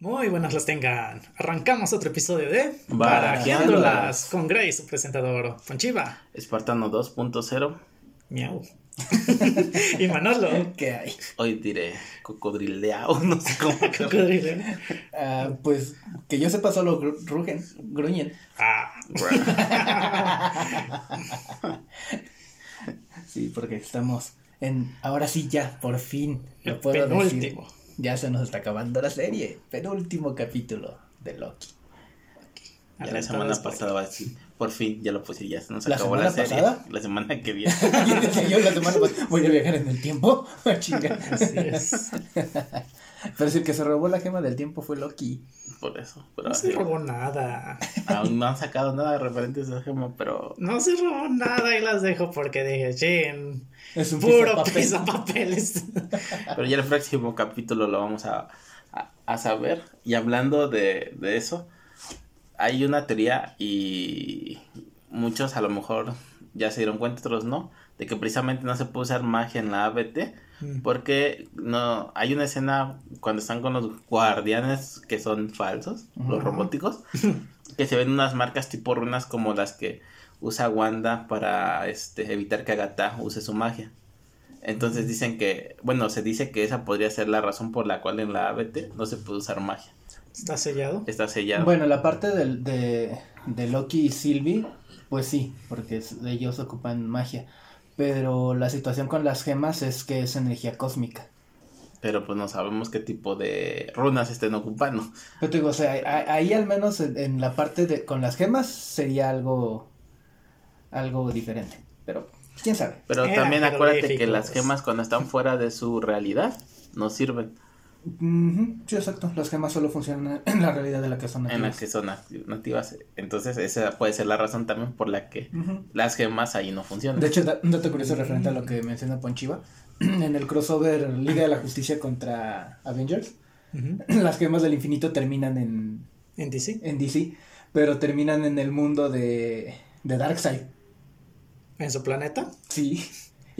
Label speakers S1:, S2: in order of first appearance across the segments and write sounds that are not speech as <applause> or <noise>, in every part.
S1: Muy buenas las tengan. Arrancamos otro episodio de
S2: Barajeándolas.
S1: con Grace, su presentador, Conchiva,
S2: Espartano 2.0.
S1: Miau. <laughs> y Manolo.
S3: ¿Qué hay?
S2: Hoy diré cocodrileado, no sé cómo. <laughs>
S1: Cocodrilo.
S3: Ah, pues que yo sepa solo gru- rugen, gruñen.
S1: Ah, <laughs>
S3: Sí, porque estamos en. Ahora sí, ya, por fin. Lo puedo decir. Ya se nos está acabando la serie. Penúltimo capítulo de Loki.
S2: Ya la semana pasada va a decir, por fin, ya lo puse, ya se nos
S3: ¿La
S2: acabó la serie.
S3: pasada? <laughs>
S2: La semana que viene. <laughs>
S3: yo la semana pasada voy a viajar en el tiempo. <laughs>
S1: Así es.
S3: Pero si el que se robó la gema del tiempo fue Loki.
S2: Por eso. Pero
S1: No se robó nada.
S2: aún no han sacado nada referente a esa gema, pero
S1: No se robó nada y las dejo porque dije, chin,
S3: Es un
S1: puro
S3: pisapapeles.
S1: pisapapeles. <laughs>
S2: Pero ya el próximo capítulo lo vamos a, a, a saber. Y hablando de, de eso, hay una teoría y muchos a lo mejor ya se dieron cuenta, otros no, de que precisamente no se puede usar magia en la ABT.
S1: Mm.
S2: Porque no hay una escena cuando están con los guardianes que son falsos, los robóticos, <laughs> que se ven unas marcas tipo runas como las que usa Wanda para este evitar que Agatha use su magia. Entonces dicen que, bueno, se dice que esa podría ser la razón por la cual en la ABT no se puede usar magia.
S1: ¿Está sellado?
S2: Está sellado.
S3: Bueno, la parte del- de, de Loki y Sylvie, pues sí, porque ellos ocupan magia. Pero la situación con las gemas es que es energía cósmica.
S2: Pero pues no sabemos qué tipo de runas estén ocupando.
S3: Pero te digo, o sea, ahí al menos en, en la parte de con las gemas sería algo algo diferente. Pero quién sabe.
S2: Pero también acuérdate que las gemas cuando están fuera de su realidad no sirven.
S3: Sí, exacto. Las gemas solo funcionan en la realidad de la que son
S2: en las
S3: nativas.
S2: que son nati- nativas. Entonces, esa puede ser la razón también por la que las gemas ahí no funcionan.
S3: De hecho, un dato curioso referente a lo que menciona Ponchiva. <clears throat> En el crossover Liga de la Justicia contra Avengers, <clears throat> las gemas del infinito terminan en,
S1: En DC.
S3: en DC, pero terminan en el mundo de, de Darkseid.
S1: En su planeta.
S3: Sí.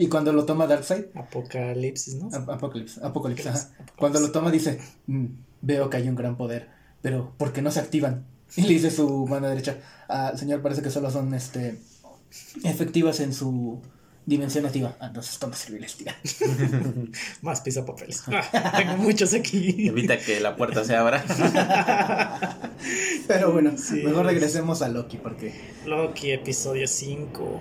S3: Y cuando lo toma Darkseid,
S1: Apocalipsis, ¿no?
S3: Ap- Apocalypse, Apocalypse, ajá. Cuando lo toma dice, "Mm, veo que hay un gran poder, pero ¿por qué no se activan? <laughs> Y le dice su mano derecha, ah, señor, parece que solo son este efectivas en su dimensión nativa. Ah, entonces toma serviles, tira. <laughs>
S1: Más pisapapeles. <laughs> Ah, tengo muchos aquí.
S2: Evita que la puerta se abra.
S3: Pero bueno,
S1: Sí.
S3: mejor regresemos a Loki porque
S1: Loki, episodio 5.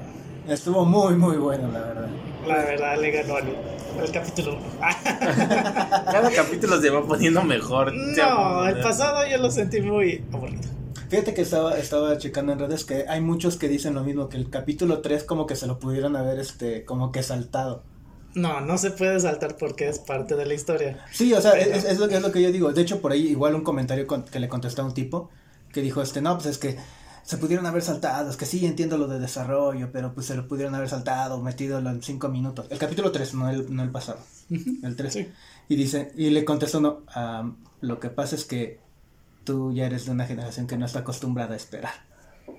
S3: estuvo muy, muy bueno, la verdad.
S1: La verdad le ganó al, al capítulo 1. <laughs>
S2: Cada capítulo se va poniendo mejor.
S1: no, el pasado yo lo sentí muy aburrido.
S3: Fíjate que estaba, estaba checando en redes que hay muchos que dicen lo mismo, que el capítulo 3 como que se lo pudieron haber este, como que saltado.
S1: No, no se puede saltar porque es parte de la historia.
S3: Sí, o sea, es, es lo, es lo que yo digo. De hecho, por ahí igual un comentario con- que le contestó a un tipo que dijo, este, no, pues es que se pudieron haber saltado, es que sí entiendo lo de desarrollo, pero pues se lo pudieron haber saltado, metido en cinco minutos. El capítulo 3, no el, no el pasado, el 3.
S1: Sí.
S3: Y dice, y le contestó, no, am, lo que pasa es que tú ya eres de una generación que no está acostumbrada a esperar,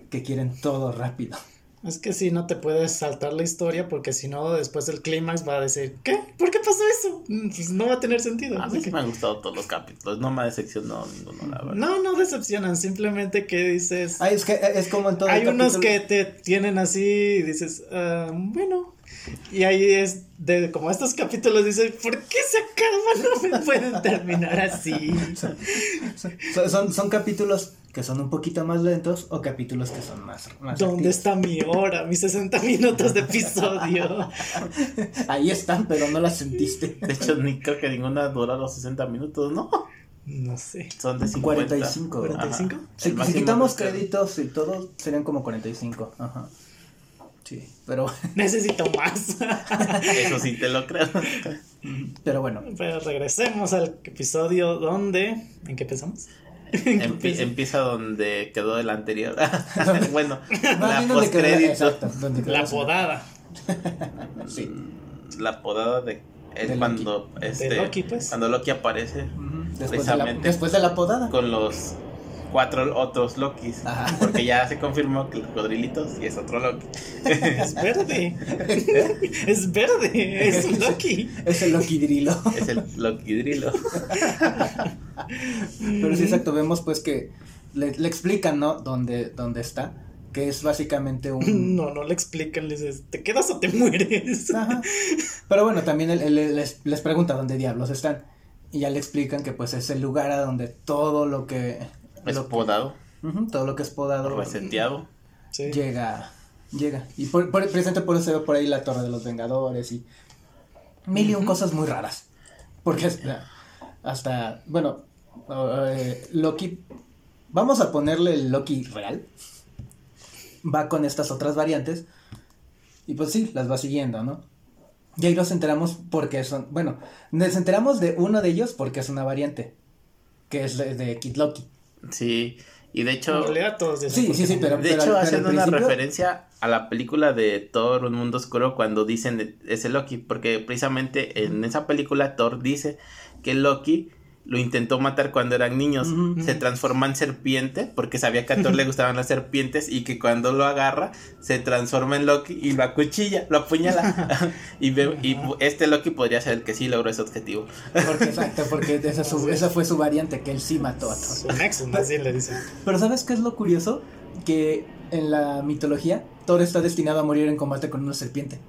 S3: que quieren todo rápido.
S1: Es que si no te puedes saltar la historia porque si no después el clímax va a decir, ¿qué? ¿Por qué pasó eso? Mm, Pues no va a tener sentido.
S2: A mí sí
S1: que-
S2: me han gustado todos los capítulos. No me ha decepcionado ninguno, la verdad.
S1: No, no decepcionan, simplemente que dices...
S3: Ay, es que es como en todo
S1: Hay
S3: el
S1: unos
S3: capítulo-
S1: que te tienen así y dices, ah, bueno. Y ahí es de como estos capítulos dices, ¿por qué se acaban? No me pueden terminar así. <laughs>
S3: Son, son, son capítulos que son un poquito más lentos o capítulos que son más, más
S1: ¿Dónde
S3: activos.
S1: está mi hora? Mis 60 minutos de episodio. <laughs>
S3: Ahí están, pero no las sentiste.
S2: De hecho, ni creo que ninguna dura los 60 minutos, ¿no?
S1: No sé.
S2: Son de 50.
S3: 45.
S2: Ajá.
S1: ¿45?
S2: El
S3: Si, quitamos créditos y todo, serían como 45. Ajá. Sí, pero, <laughs>
S1: Necesito más. <laughs>
S2: Eso sí te lo creo.
S3: pero bueno.
S1: Pero regresemos al episodio donde... ¿En qué empezamos? <laughs> ¿En qué
S2: Empie-
S1: empezamos?
S2: empieza donde quedó el anterior. <laughs> bueno, <laughs> la postcrédito.
S1: La
S3: la-
S1: podada
S3: Sí.
S2: La podada de. Es
S3: De
S2: cuando. Este,
S1: Loki, pues.
S2: Cuando Loki aparece
S3: Ujú, Después de, la,
S2: Precisamente.
S3: después de la podada.
S2: con los. Cuatro otros Lokis.
S3: Ajá.
S2: Porque ya se confirmó que el cocodrilito sí es otro Loki. <laughs> <laughs>
S1: Es verde. es verde. Es Loki.
S3: Es el Loki Drilo.
S2: Es el Loki Drilo.
S3: Pero sí, exacto, vemos pues que le, le explican, ¿no? Dónde, dónde está, que es básicamente un... <laughs>
S1: No, no le explican, le dices, ¿te quedas o te mueres?
S3: Ajá. Pero bueno, también él, él les, les pregunta dónde diablos están. Y ya le explican que pues es el lugar a donde todo lo que...
S2: Es
S3: lo que-
S2: podado,
S3: Ujú, todo lo que es podado
S2: reseteado.
S1: Sí.
S3: llega, llega. Y por, por, precisamente por eso se ve por ahí la Torre de los Vengadores y mil y un cosas muy raras. Porque hasta, hasta bueno, eh, Loki, vamos a ponerle el Loki real. Va con estas otras variantes y pues sí, las va siguiendo, ¿no? Y ahí nos enteramos porque son, bueno, nos enteramos de uno de ellos porque es una variante, que es de, de Kid Loki.
S2: Sí, y de
S1: En
S2: hecho,
S1: realidad todos dicen
S3: Sí, sí, sí, pero-
S2: de hecho
S3: pero
S2: hacen una
S3: principio-
S2: referencia a la película de Thor, Un Mundo Oscuro, cuando dicen de- ese Loki, porque precisamente en esa película Thor dice que Loki lo intentó matar cuando eran niños, se transforma en serpiente, porque sabía que a Thor le <laughs> gustaban las serpientes y que cuando lo agarra se transforma en Loki y lo acuchilla, lo apuñala. <laughs> <laughs> y, ve- y este Loki podría ser el que sí logró ese objetivo.
S3: Porque, exacto, porque esa, su- esa fue su variante, que él sí mató a Thor.
S1: Nexus, así le dicen.
S3: Pero ¿sabes qué es lo curioso? Que en la mitología, Thor está destinado a morir en combate con una serpiente.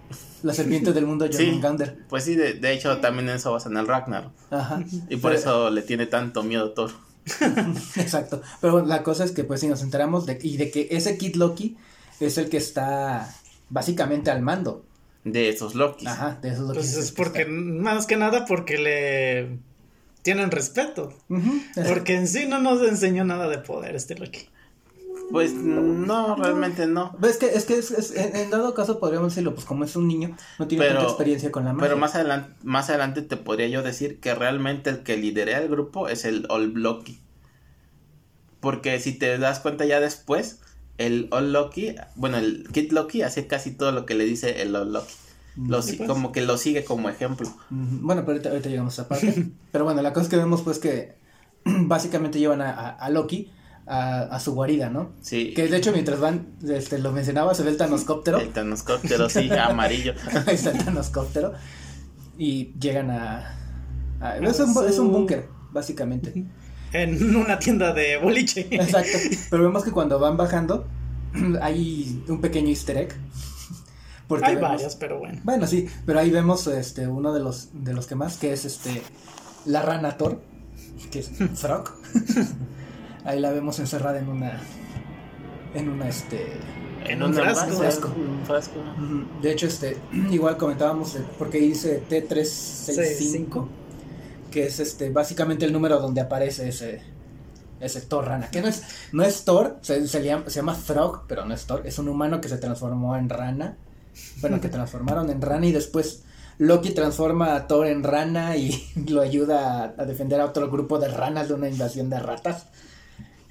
S3: La serpiente del mundo
S2: Sí.
S3: Jormungandr.
S2: Pues sí, de, de hecho también en eso basa en el Ragnar.
S3: Ajá.
S2: Y por
S3: Pero-
S2: eso le tiene tanto miedo a Thor. <laughs>
S3: Exacto. Pero bueno, la cosa es que pues sí nos enteramos de, y de que ese Kid Loki es el que está básicamente al mando.
S2: De esos Lokis.
S3: Ajá, de esos Loki.
S1: Pues es porque, más que nada porque le tienen respeto. Porque en sí no nos enseñó nada de poder este Loki.
S2: Pues no, realmente no.
S3: Es que, es que es, es- en, en dado caso podríamos decirlo, pues como es un niño, no tiene
S2: Pero-
S3: tanta experiencia con la magia.
S2: Pero más adelante, más adelante te podría yo decir que realmente el que lidera el grupo es el All Loki. Porque si te das cuenta ya después, el All Loki, bueno, el Kid Loki hace casi todo lo que le dice el All Loki. Lo
S1: Sí,
S2: si-
S1: pues.
S2: Como que lo sigue como ejemplo.
S3: Ujú, Bueno, pero ahorita, ahorita llegamos a esa parte. <laughs> pero bueno, la cosa es que vemos pues que <clears throat> básicamente llevan a, a- a Loki a, a su guarida, ¿no?
S2: Sí.
S3: Que de hecho mientras van, este, lo mencionaba, se ve el tanoscóptero.
S2: El Thanoscóptero, sí, amarillo. <laughs>
S3: Ahí está el tanoscóptero. Y llegan a... a- es, un, es un búnker, básicamente. <laughs>
S1: En una tienda de boliche.
S3: Exacto. Pero vemos que cuando van bajando <clears throat> hay un pequeño easter egg. Porque
S1: Hay
S3: vemos-
S1: varios, pero bueno.
S3: Bueno, sí, pero ahí vemos este uno de los de los que más que es este la rana Thor, que es Frog. <laughs> ahí la vemos encerrada en una en una este
S1: En un frasco.
S3: frasco.
S2: Un frasco.
S3: ujú, de hecho este <clears throat> igual comentábamos porque dice T365 que es este básicamente el número donde aparece ese ese Thor rana, que no es no es Thor, se, se llama, se llama Frog, pero no es Thor, es un humano que se transformó en rana. Bueno, que <laughs> transformaron en rana y después Loki transforma a Thor en rana y <laughs> lo ayuda a, a defender a otro grupo de ranas de una invasión de ratas.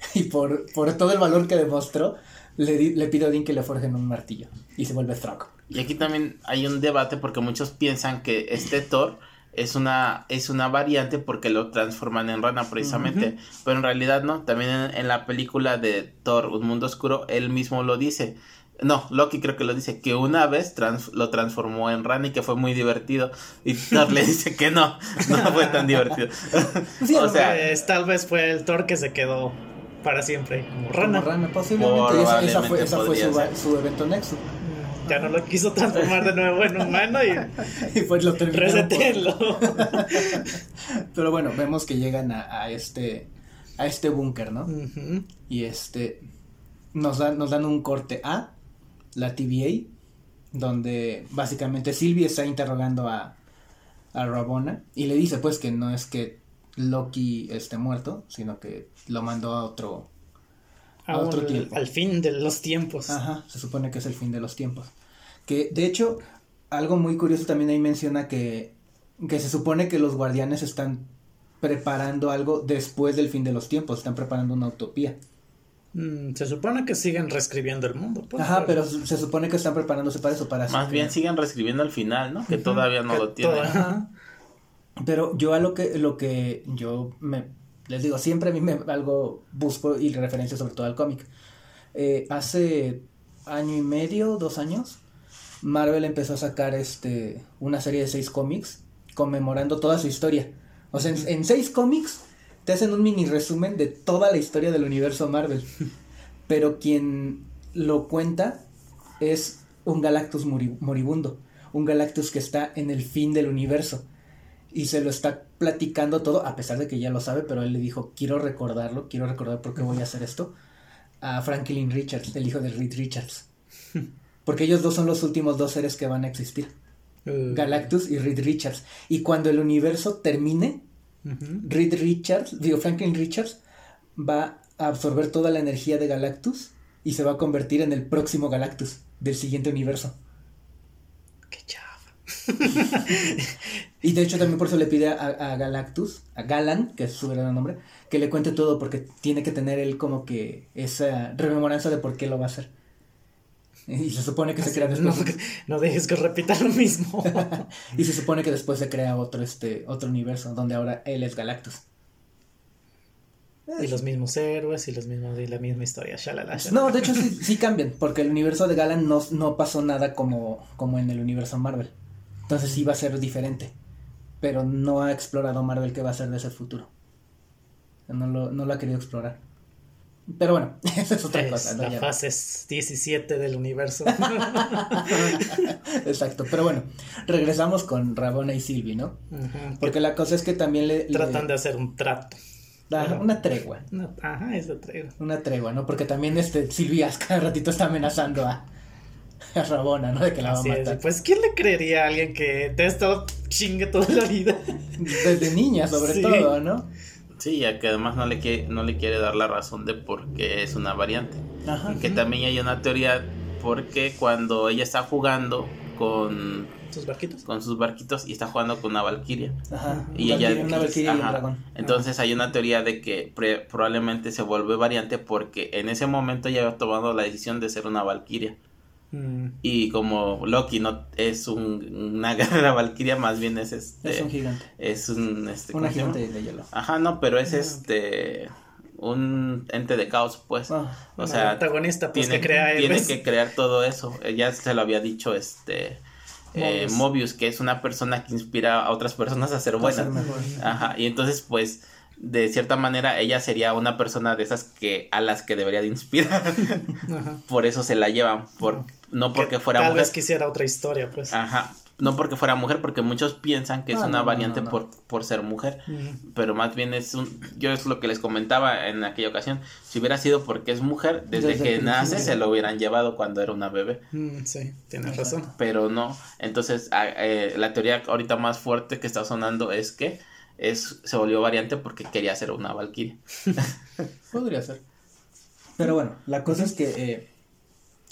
S3: <laughs> Y por, por todo el valor que demostró, le, di- le pide a Odín que le forjen un martillo y se vuelve Frog.
S2: Y aquí también hay un debate porque muchos piensan que este Thor es una, es una variante porque lo transforman en rana precisamente. Pero en realidad no. También en, en la película de Thor, Un Mundo Oscuro, él mismo lo dice. No, Loki creo que lo dice, que una vez trans- lo transformó en rana y que fue muy divertido. Y Thor le dice que no, <laughs> no fue tan divertido.
S3: Sí, <laughs>
S2: o sea,
S1: Pues, tal vez fue el Thor que se quedó para siempre como
S3: Como
S1: rana.
S3: rana, posiblemente. y esa, esa fue,
S2: Probablemente
S3: esa fue su, evento Nexus.
S1: Ya no lo quiso transformar de nuevo en humano y <laughs>
S3: Y pues lo por-
S1: resetéenlo. <laughs>
S3: Pero bueno, vemos que llegan a, a este a este búnker, ¿no? Y este nos dan, nos dan un corte a la TVA, donde básicamente Sylvie está interrogando a, a Rabona y le dice pues que no es que Loki esté muerto, sino que lo mandó a otro a otro tiempo.
S1: Al fin de los tiempos.
S3: Ajá, se supone que es el fin de los tiempos. Que de hecho, algo muy curioso también ahí menciona que, que se supone que los guardianes están preparando algo después del fin de los tiempos, están preparando una utopía.
S1: Mm, se supone que siguen reescribiendo el mundo. pues,
S3: Ajá, pero se se supone que están preparándose para eso, para
S2: más bien siguen reescribiendo al final, ¿no? Que todavía no
S1: que
S2: lo tienen.
S1: ajá.
S3: Pero yo a lo que lo que yo me les digo, siempre a mí me algo busco y referencia sobre todo al cómic. Eh, hace año y medio, dos años, Marvel empezó a sacar este una serie de seis cómics conmemorando toda su historia. O sea, en, en seis cómics te hacen un mini resumen de toda la historia del universo Marvel. <laughs> Pero quien lo cuenta es un Galactus mori- moribundo. Un Galactus que está en el fin del universo. Y se lo está platicando todo, a pesar de que ya lo sabe, pero él le dijo, quiero recordarlo, quiero recordar por qué voy a hacer esto. A Franklin Richards, el hijo de Reed Richards. <laughs> Porque ellos dos son los últimos dos seres que van a existir.
S1: Uh,
S3: Galactus y Reed Richards. Y cuando el universo termine. Reed Richards, digo Franklin Richards, va a absorber toda la energía de Galactus y se va a convertir en el próximo Galactus del siguiente universo.
S1: Qué chafa. <laughs>
S3: Y de hecho también por eso le pide a, a Galactus, a Galan, que es su verdadero nombre, que le cuente todo porque tiene que tener él como que esa rememoranza de por qué lo va a hacer. Y se supone que se crea <laughs>
S1: no,
S3: después.
S1: no dejes que repita lo mismo. <laughs>
S3: Y se supone que después se crea otro este otro universo donde ahora él es Galactus.
S1: y los mismos héroes y los mismos y la misma historia. Shalala, shalala.
S3: No, de hecho sí, sí cambian, porque el universo de Galan no, no pasó nada como, como en el universo Marvel. Entonces sí va a ser diferente. Pero no ha explorado Marvel qué va a ser de ese futuro. No lo, no lo ha querido explorar. Pero bueno, <laughs> esa es otra
S1: Es
S3: cosa. ¿no?
S1: la fase 17 del universo. <laughs>
S3: Exacto, pero bueno, regresamos con Rabona y Sylvie, ¿no? Porque la cosa es que también le...
S1: tratan de hacer un trato.
S3: da una tregua.
S1: No, ajá, eso traigo.
S3: Una tregua, ¿no? Porque también este Silvia cada ratito está amenazando a, <laughs> a Rabona, ¿no? De que la va a
S1: es,
S3: matar.
S1: Pues, ¿quién le creería a alguien que te ha estado chingue toda la vida?
S3: Desde niña, sobre
S1: Sí.
S3: todo, ¿no?
S2: Sí, ya que además no le, quiere, no le quiere dar la razón de por qué es una variante.
S3: Ajá.
S2: Que también hay una teoría porque cuando ella está jugando con,
S1: Sus barquitos.
S2: con sus barquitos y está jugando con una valquiria.
S3: Ajá.
S2: Y ella,
S3: una Valkyria y un dragón.
S2: Entonces hay una teoría de que pre- probablemente se vuelve variante porque en ese momento ella había tomado la decisión de ser una valquiria.
S1: Mm,
S2: Y como Loki no es un- una <laughs> guerrera valquiria, más bien es este.
S3: Es un gigante.
S2: es un, este,
S3: gigante de hielo.
S2: Ajá, no, pero es
S1: Ah.
S2: este. Un ente de caos, pues.
S3: Ah,
S2: o sea,
S1: antagonista, pues
S2: tiene,
S1: que crea
S2: tiene que crear todo eso. Ella se lo había dicho este. eh,
S3: Mobius.
S2: Mobius, que es una persona que inspira a otras personas a ser buenas. Ajá, y entonces pues de cierta manera ella sería una persona de esas que a las que debería de inspirar. <laughs>
S1: Ajá.
S2: por eso se la llevan, por no porque
S1: Que
S2: fuera
S1: Tal
S2: mujer.
S1: vez quisiera otra historia, pues.
S2: Ajá, no porque fuera mujer, porque muchos piensan que es una
S3: no,
S2: variante
S3: no,
S2: por por ser mujer, pero más bien es un yo es lo que les comentaba en aquella ocasión, si hubiera sido porque es mujer, desde,
S3: Desde
S2: que nace se lo hubieran llevado cuando era una bebé.
S1: mm, sí, tienes razón.
S2: pero no. Entonces, a- eh, la teoría ahorita más fuerte que está sonando es que es, se volvió variante porque quería ser una valquiria. <laughs>
S3: Podría ser. Pero bueno, la cosa es que. eh,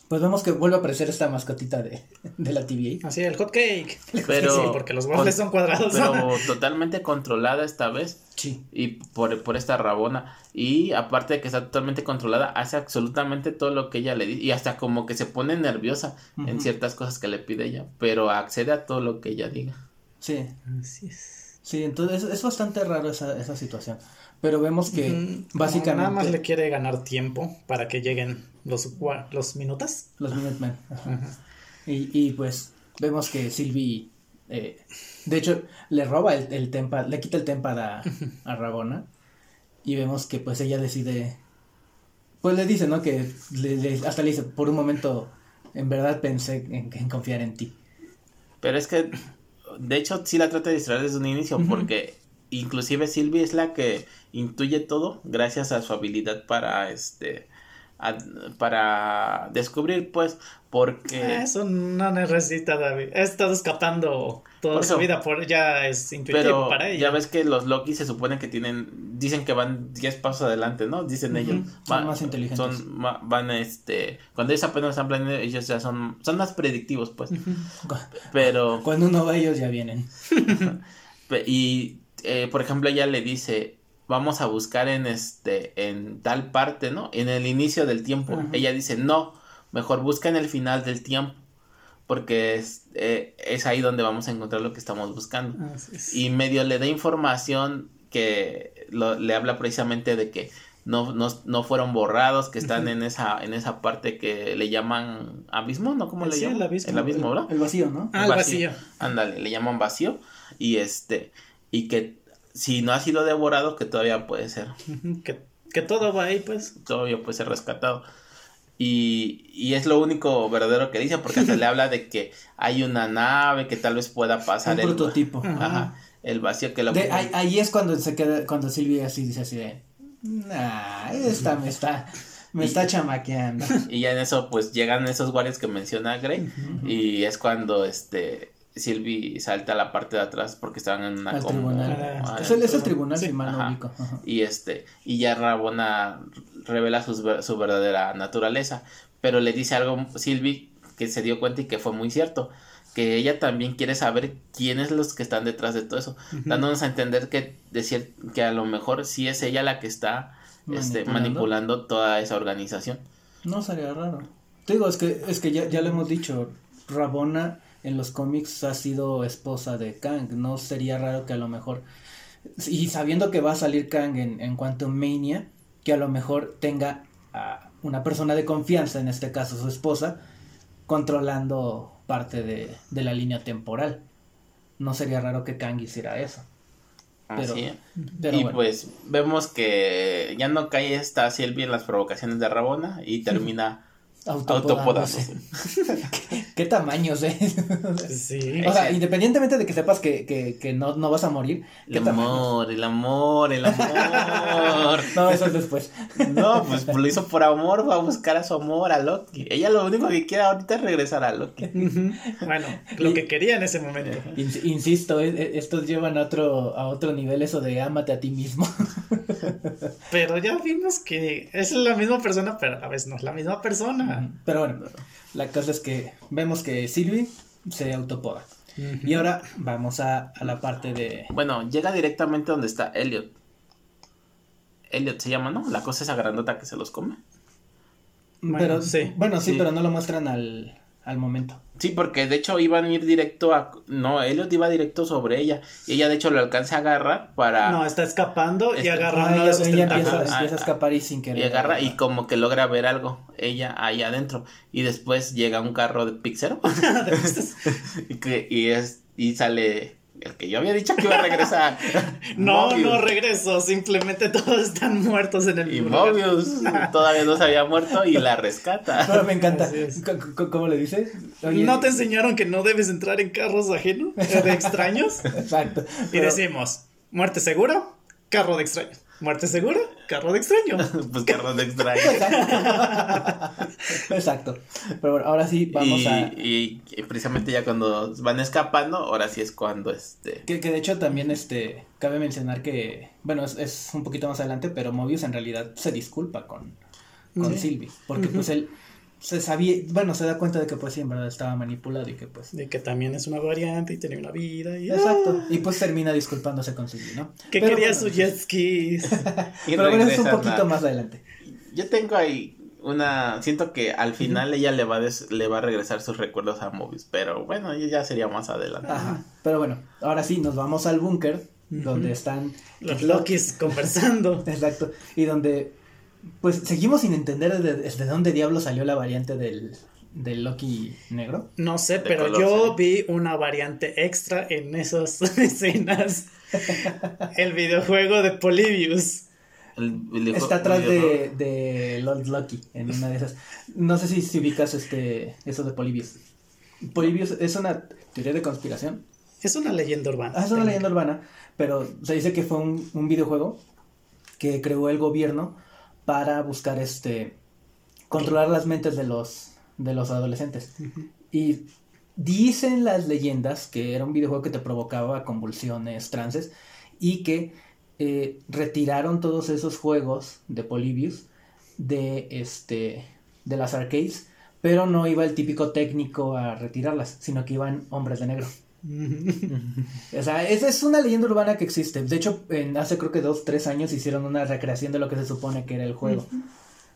S3: pues vemos que vuelve a aparecer esta mascotita de, de la TVA.
S1: Así, el hot cake. <laughs>
S2: Pero,
S1: sí, porque los waffles son cuadrados.
S2: Pero totalmente controlada esta vez
S3: Sí.
S2: y por, por esta rabona. Y aparte de que está totalmente controlada, hace absolutamente todo lo que ella le dice. Y hasta como que se pone nerviosa en ciertas cosas que le pide ella. Pero accede a todo lo que ella diga.
S3: Sí.
S1: Así es.
S3: Sí, entonces es bastante raro esa, esa situación. Pero vemos que
S1: Mm,
S3: básicamente.
S1: Nada más le quiere ganar tiempo para que lleguen los, los minutos.
S3: Los Minutemen. ajá.
S1: Ajá.
S3: Y, y pues vemos que Sylvie. eh, de hecho, le roba el, el tempa, le quita el tempa a, a Rabona. Y vemos que pues ella decide. Pues le dice, ¿no? Que le- le- hasta le dice, por un momento, en verdad pensé en, en confiar en ti.
S2: Pero es que, de hecho, sí la trata de distraer desde un inicio, porque inclusive Sylvie es la que intuye todo gracias a su habilidad para, este, a- para descubrir, pues, porque...
S1: Eso no necesita David. He estado escapando toda
S2: Por
S1: su
S2: eso.
S1: vida, por ya es intuitivo
S2: Pero
S1: para ella.
S2: ya ves que los Loki se supone que tienen, dicen que van 10 pasos adelante, ¿no? Dicen ellos.
S3: son más inteligentes.
S2: Son, van, este, cuando ellos apenas están planeando, ellos ya son, son más predictivos, pues. Pero...
S3: Cuando uno va, ellos ya vienen. <laughs>
S2: Y, eh, por ejemplo, ella le dice, vamos a buscar en este, en tal parte, ¿no? En el inicio del tiempo. Ella dice, no, mejor busca en el final del tiempo, porque es, eh, es ahí donde vamos a encontrar lo que estamos buscando.
S1: Es.
S2: Y medio le da información que lo- le habla precisamente de que no, no, no fueron borrados, que están en esa en esa parte que le llaman abismo, ¿no? ¿Cómo le
S1: Sí, el
S2: llaman?
S1: abismo.
S2: El abismo, ¿verdad?
S3: El vacío, ¿no?
S1: Ah, el vacío.
S2: Ándale, le llaman vacío y este y que si no ha sido devorado que todavía puede ser
S1: Que, que todo va ahí, pues.
S2: todavía puede ser rescatado. Y, y es lo único verdadero que dice, porque hasta le habla de que hay una nave que tal vez pueda pasar
S3: Un
S2: el,
S3: prototipo.
S2: ajá, el vacío que lo
S3: De- ahí, ahí es cuando se queda, cuando Silvia así dice así de, nah, esta me está, me está chamaqueando.
S2: Y ya en eso, pues llegan esos guardias que menciona Grey. Y es cuando este Sylvie salta a la parte de atrás porque estaban en una
S3: Al
S2: como-
S3: tribunal.
S2: ah,
S3: Es el, es el tribunal,
S1: Sí.
S3: si mal no
S2: Ajá.
S3: ubico. Ajá.
S2: Y este, y ya Rabona revela ver- su verdadera naturaleza. Pero le dice algo Sylvie que se dio cuenta y que fue muy cierto. Que ella también quiere saber quiénes los que están detrás de todo eso. Dándonos a entender que decir que a lo mejor sí es ella la que está este,
S3: Manipulando.
S2: manipulando toda esa organización.
S3: No sería raro. Te digo, es que, es que ya, ya lo hemos dicho, Rabona en los cómics ha sido esposa de Kang. No sería raro que a lo mejor, y sabiendo que va a salir Kang en, en Quantum Mania, que a lo mejor tenga a una persona de confianza, en este caso su esposa, controlando parte de, de la línea temporal. No sería raro que Kang hiciera eso. Pero-
S2: Así es.
S3: Pero
S2: y
S3: bueno.
S2: pues vemos que ya no cae esta Sylvie en las provocaciones de Rabona y termina
S3: Autopodándose.
S2: autopodándose. <laughs>
S3: ¿Qué tamaños, eh? <laughs>
S1: Sí.
S3: O sea, independientemente de que sepas que, que, que no, no vas a morir,
S2: El
S3: ¿qué tamaños?
S2: amor, el amor, el amor. <laughs>
S3: No, eso es después.
S2: No, pues lo hizo por amor, va a buscar a su amor, a Loki. Ella lo único que quiere ahorita es regresar a Loki.
S1: Bueno, lo que quería en ese momento.
S3: Ins- insisto, eh, eh, estos llevan a otro, a otro nivel eso de ámate a ti mismo.
S1: Pero ya vimos que es la misma persona, pero a la vez no es la misma persona.
S3: Pero bueno, la cosa es que vemos que Sylvie se autopoda. Y ahora vamos a, a la parte de...
S2: Bueno, llega directamente donde está Elliot. Elliot se llama, ¿no? La cosa esa grandota que se los come.
S1: Bueno,
S3: pero,
S1: sí.
S3: Bueno, sí,
S2: Sí.
S3: pero no lo muestran al, al momento.
S2: Sí, porque de hecho iban a ir directo a... No, Elliot iba directo sobre ella. Y ella de hecho lo alcanza a agarrar para...
S1: No, está escapando y agarra
S3: Ah,
S1: de
S3: ella,
S1: sus
S3: ella empieza,
S1: tentáculos.
S2: Ah,
S3: empieza a
S2: ah.
S3: escapar y sin querer.
S2: Y agarra y como que logra ver algo, ella ahí adentro. Y después llega un carro de Pixero. <laughs> <laughs> y, que, y, es, y sale el que yo había dicho que iba a regresar. <laughs>
S1: No,
S2: Mobius.
S1: no regreso, simplemente todos están muertos en el
S2: Y
S1: lugar.
S2: Mobius <laughs> todavía no se había muerto y la rescata.
S3: Pero me encanta. ¿Cómo le dice? Oye,
S1: ¿No te enseñaron que no debes entrar en carros ajenos eh, de extraños? <laughs>
S3: Exacto.
S1: Y decimos, muerte segura, carro de extraños. Muerte segura, carro de extraños. <laughs>
S2: pues carros de extraño.
S3: Exacto. Pero bueno, ahora sí vamos
S2: y,
S3: a.
S2: y- y precisamente ya cuando van escapando, ahora sí es cuando este.
S3: Que, que de hecho también este cabe mencionar que, bueno, es, es un poquito más adelante, pero Mobius en realidad se disculpa con, con
S1: Sí.
S3: Sylvie, porque pues él se sabía, bueno, se da cuenta de que pues sí, en verdad estaba manipulado y que pues...
S1: De que también es una variante y tiene una vida. Y,
S3: Exacto, y pues termina disculpándose con Sylvie, ¿no?
S1: Que
S3: Pero
S1: quería
S3: bueno,
S1: su jet skis. <laughs>
S2: y
S3: Pero bueno, es un poquito
S2: a-
S3: más adelante.
S2: Yo tengo ahí una. Siento que al final ella le va, a des- le va a regresar sus recuerdos a Mobius, pero bueno, ya sería más adelante.
S3: Ajá. Pero bueno, ahora sí, nos vamos al búnker, donde están...
S1: Los Lokis conversando. <laughs>
S3: Exacto, y donde pues seguimos sin entender desde, desde dónde diablo salió la variante del, del Loki negro.
S1: No sé,
S2: De
S1: pero
S2: color,
S1: yo
S2: sí.
S1: vi una variante extra en esas <laughs> escenas. El videojuego de Polybius.
S2: El- el-
S3: Está atrás de, de Lord Loki en una de esas. No sé si, si ubicas este eso de Polybius. Polybius es una teoría de conspiración.
S1: Es una leyenda urbana.
S3: Ah, es una leyenda urbana, pero se dice que fue un, un videojuego que creó el gobierno para buscar este controlar las mentes de los de los adolescentes. Y dicen las leyendas que era un videojuego que te provocaba convulsiones, trances y que eh, retiraron todos esos juegos de Polybius de este de las arcades, pero no iba el típico técnico a retirarlas, sino que iban hombres de negro. <laughs> O sea, esa es una leyenda urbana que existe. De hecho, en, hace creo que dos, tres años hicieron una recreación de lo que se supone que era el juego.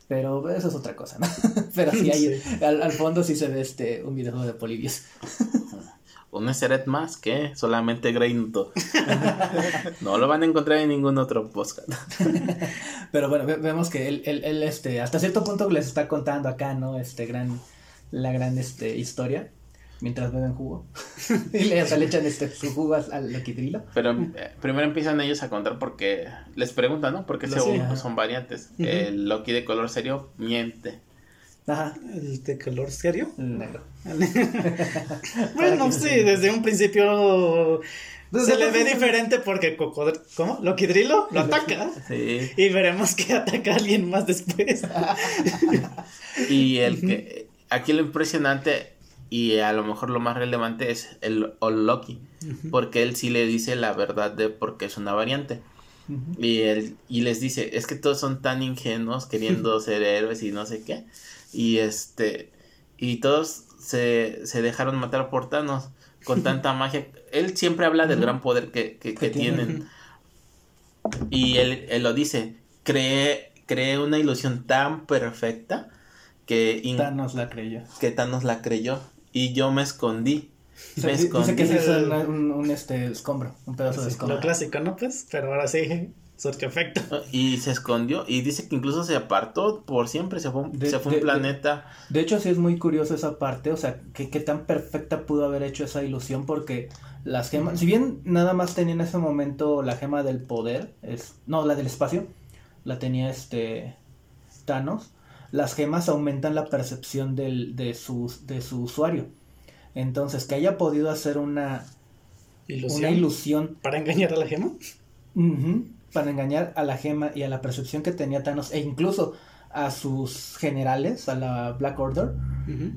S3: Pero eso es otra cosa, ¿no? <laughs> Pero sí, hay, Al, al fondo sí se ve este un videojuego de Polybius. <laughs>
S2: un Seret más que solamente Greynuto. no lo van a encontrar en ningún otro podcast.
S3: Pero bueno, ve- vemos que él, él, él, este, hasta cierto punto les está contando acá, ¿no? Este gran, la gran, este, historia, mientras beben jugo. <laughs> y le, o sea, le echan este, su jugo al, loquidrilo.
S2: Pero eh, primero empiezan ellos a contar porque les preguntan, ¿no? Porque según
S3: ajá.
S2: son variantes. El Loki de color serio miente.
S3: Ajá,
S1: ¿El de color serio?
S3: negro. <laughs>
S1: Bueno, sí, desde un principio
S3: Desde
S1: se le
S3: el-
S1: ve diferente porque Cocodrilo, ¿cómo? Loquidrilo lo ataca.
S2: Sí.
S1: Y veremos que ataca a alguien más después. <laughs>
S2: Y el que aquí lo impresionante y a lo mejor lo más relevante es el All Loki, porque él sí le dice la verdad de por qué es una variante. Y él y les dice, es que todos son tan ingenuos queriendo <laughs> ser héroes y no sé qué. Y este y todos se, se dejaron matar por Thanos con <laughs> tanta magia. Él siempre habla del gran poder que, que,
S3: tienen.
S2: Y él, él lo dice, cree, cree una ilusión tan perfecta que, in-
S3: Thanos la creyó.
S2: que Thanos la creyó. Y yo me escondí. Me
S3: dice que
S2: escondí.
S3: se hizo un, un, un, este, escombro, un pedazo de escombro.
S1: lo clásico, ¿no? Pues, pero ahora sí, <laughs> surge efecto.
S2: Y se escondió. Y dice que incluso se apartó por siempre. Se fue,
S3: De-
S2: se fue
S3: de-
S2: un planeta.
S3: De hecho, sí es muy curioso esa parte, o sea, que, que tan perfecta pudo haber hecho esa ilusión, porque las gemas, si bien nada más tenía en ese momento la gema del poder, es, no, la del espacio, la tenía este Thanos, las gemas aumentan la percepción del, de, su, de su usuario. Entonces, que haya podido hacer una,
S1: Ilusión.
S3: una ilusión
S1: Para engañar a la gema.
S3: Para engañar a la gema y a la percepción que tenía Thanos e incluso a sus generales, a la Black Order,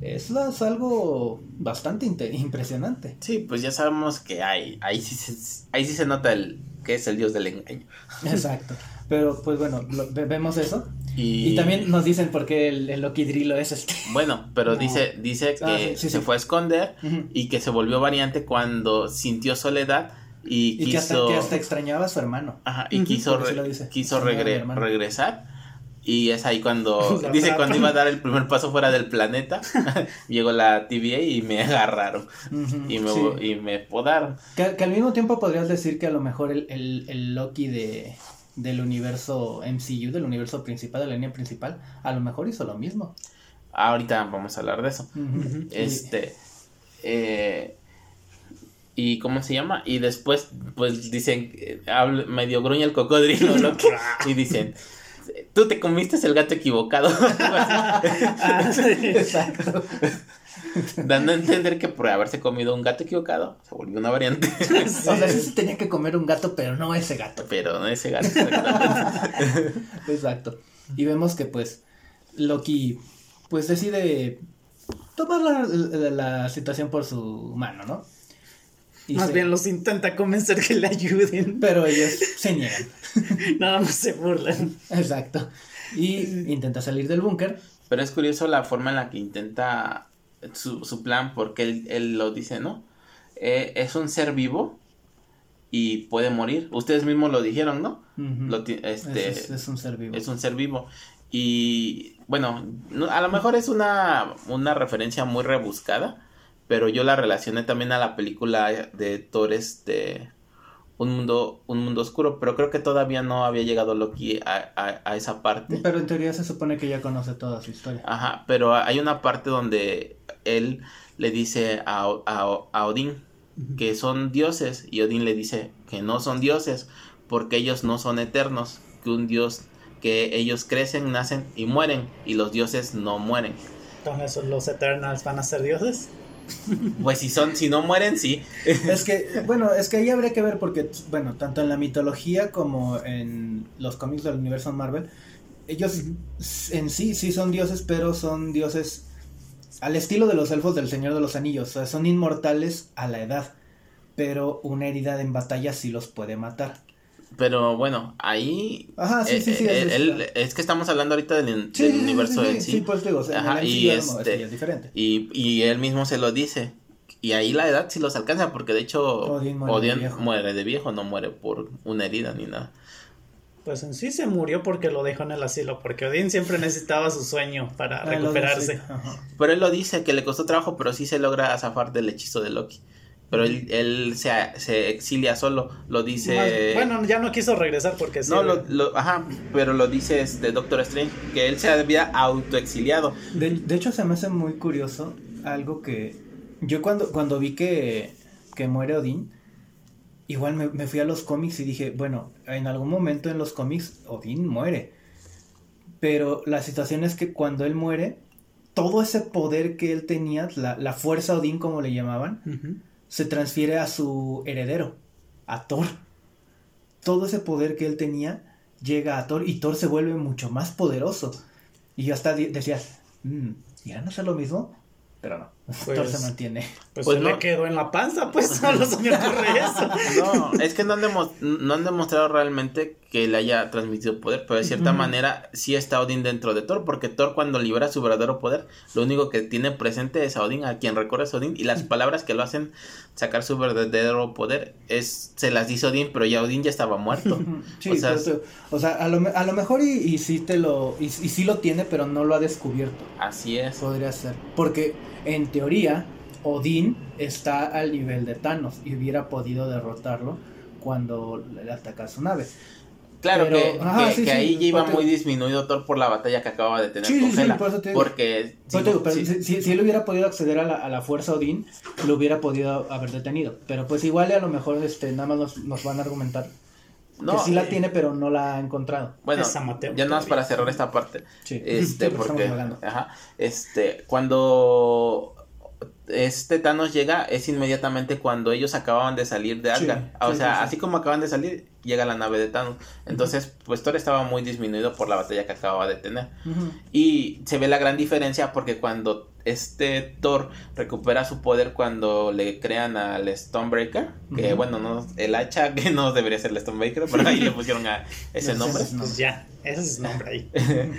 S3: eso es algo bastante impresionante.
S2: Sí, pues ya sabemos que hay, ahí sí se, ahí sí se nota el que es el dios del engaño.
S3: Exacto. Pero pues bueno, lo- vemos eso.
S2: Y,
S3: Y también nos dicen por qué el, el Loki Drilo es este.
S2: Bueno, pero
S1: No.
S2: dice, dice que
S3: Ah, sí, sí,
S2: se
S3: sí.
S2: fue a esconder y que se volvió variante cuando sintió soledad y,
S3: Y que hasta,
S2: quiso
S3: que hasta extrañaba a su hermano.
S2: ajá, y quiso, re- quiso regre- regresar y es ahí cuando <laughs>
S1: La
S2: dice
S1: atrapan.
S2: cuando iba a dar el primer paso fuera del planeta <laughs> llegó la TVA y me agarraron y me,
S3: sí.
S2: y me podaron
S3: Que, que al mismo tiempo podrías decir que a lo mejor el, el, el Loki de, del universo MCU, del universo principal, de la línea principal, a lo mejor hizo lo mismo.
S2: ahorita vamos a hablar de eso Este. eh, y cómo se llama y después pues dicen eh, medio gruñe el cocodrilo ¿no? <laughs> y dicen tú te comiste el gato equivocado <laughs>
S1: Ah, sí.
S3: Exacto. <laughs>
S2: dando a entender que por haberse comido un gato equivocado se volvió una variante <laughs>
S3: O sea, sí se tenía que comer un gato, pero no ese gato.
S2: pero no ese gato. <laughs>
S3: Exacto. Y vemos que pues Loki pues decide tomar la, la- la situación por su mano, ¿no? Y
S1: Más
S3: se-
S1: bien los intenta convencer que le ayuden.
S3: Pero ellos se niegan.
S1: Nada más se burlan.
S3: Exacto. Y intenta salir del búnker.
S2: pero es curioso la forma en la que intenta su, su plan porque él, él lo dice no Eh, es un ser vivo y puede morir ustedes mismos lo dijeron no. Lo este,
S3: es, un ser vivo.
S2: es un ser vivo. Y bueno, no- a lo mejor es una, una referencia muy rebuscada, pero yo la relacioné también a la película de Thor, este, un mundo, un mundo oscuro, pero creo que todavía no había llegado Loki a, a- a esa parte.
S3: Pero en teoría se supone que ya conoce toda su historia.
S2: Ajá, pero hay una parte donde él le dice a, a, a Odín que son dioses y Odín le dice que no son dioses porque ellos no son eternos, que un dios que ellos crecen, nacen y mueren y los dioses no mueren.
S1: Entonces los Eternals van a ser dioses.
S2: Pues si son si no mueren sí.
S3: Es que, bueno, es que ahí habría que ver porque, bueno, tanto en la mitología como en los cómics del universo Marvel, ellos en sí sí son dioses, pero son dioses al estilo de los elfos del Señor de los Anillos, o sea, son inmortales a la edad, pero una herida en batalla sí los puede matar.
S2: Pero bueno, ahí
S3: Ajá, sí,
S2: eh,
S3: sí, sí.
S2: eh,
S3: es,
S2: él- es que estamos hablando ahorita del,
S3: sí,
S2: del
S3: sí, sí,
S2: universo
S3: sí,
S2: en
S3: sí,
S2: sí.
S3: pues digo, o sea, en
S2: Ajá,
S3: el
S2: y
S3: no,
S2: este-
S3: es, diferente.
S2: Y, y él mismo se lo dice. Y ahí la edad sí los alcanza, porque de hecho
S3: Odín muere de
S2: Odín
S3: viejo.
S2: muere de viejo, no muere por una herida ni nada.
S1: Pues en sí se murió porque lo dejó en el asilo, porque Odín siempre necesitaba su sueño para
S3: Ah,
S1: recuperarse.
S2: Pero él lo dice, que le costó trabajo, pero sí se logra zafar del hechizo de Loki. Pero él, él se, se exilia solo, lo dice...
S1: Más- bueno, ya no quiso regresar porque sí.
S2: no, lo, lo- ajá, pero lo dice este Doctor Strange, que él se había autoexiliado.
S3: De, de hecho, se me hace muy curioso algo que yo cuando, cuando vi que, que muere Odín, igual me, me fui a los cómics y dije, bueno, en algún momento en los cómics Odín muere. Pero la situación es que cuando él muere, todo ese poder que él tenía, la, la fuerza Odín como le llamaban,
S1: Ujú.
S3: Se transfiere a su heredero, a Thor. Todo ese poder que él tenía llega a Thor y Thor se vuelve mucho más poderoso. Y yo hasta decía, "Mm, ¿irán a hacer lo mismo? Pero no,
S1: Pues-
S3: Thor se mantiene.
S1: Pues,
S2: Pues
S1: se
S2: no.
S1: le quedó en la panza, pues solo <laughs> se me ocurre eso.
S2: No, es que no han, demo- no han demostrado realmente que le haya transmitido poder, pero de cierta manera sí está Odín dentro de Thor, porque Thor cuando libera su verdadero poder, lo único que tiene presente es a Odín, a quien recorre es Odín, y las palabras que lo hacen sacar su verdadero poder es se las dice Odín, pero ya Odín ya estaba muerto. <laughs>
S3: Sí,
S2: o sea,
S3: o sea, a lo, a lo mejor y, y sí te lo, y, y sí lo tiene, pero no lo ha descubierto.
S2: así es.
S3: Podría ser. Porque en teoría, Odín está al nivel de Thanos y hubiera podido derrotarlo cuando le ataca su nave.
S2: Claro
S3: Pero-
S2: que,
S3: ajá,
S2: que-
S3: sí,
S2: que
S3: sí,
S2: ahí ya iba muy disminuido Thor por la batalla que acababa de tener
S3: Sí,
S2: con Hela,
S3: por eso te digo.
S2: porque sí,
S3: te digo, pero
S2: sí,
S3: si, si- si él hubiera podido acceder a la, a la fuerza Odín, lo hubiera podido haber detenido. Pero pues igual a lo mejor este, nada más nos, nos van a argumentar
S2: no,
S3: que sí la
S2: eh,
S3: tiene, pero no la ha encontrado.
S2: Bueno,
S1: Es amateur
S2: ya nada más para cerrar esta parte.
S3: Sí,
S2: Este,
S3: Sí, porque
S2: porque, ajá, este, cuando este Thanos llega, es inmediatamente cuando ellos acababan de salir de
S3: Sí,
S2: Asgard. o
S3: sí,
S2: sea,
S3: sí, sí.
S2: así como acaban de salir, llega la nave de Thanos. Entonces, pues Thor estaba muy disminuido por la batalla que acababa de tener. Y se ve la gran diferencia porque cuando este Thor recupera su poder cuando le crean al Stonebreaker, que bueno, no, el hacha que no debería ser el Stonebreaker, pero ahí le pusieron a ese <laughs> nombre.
S1: Pues ya, ese es el nombre ahí. <laughs>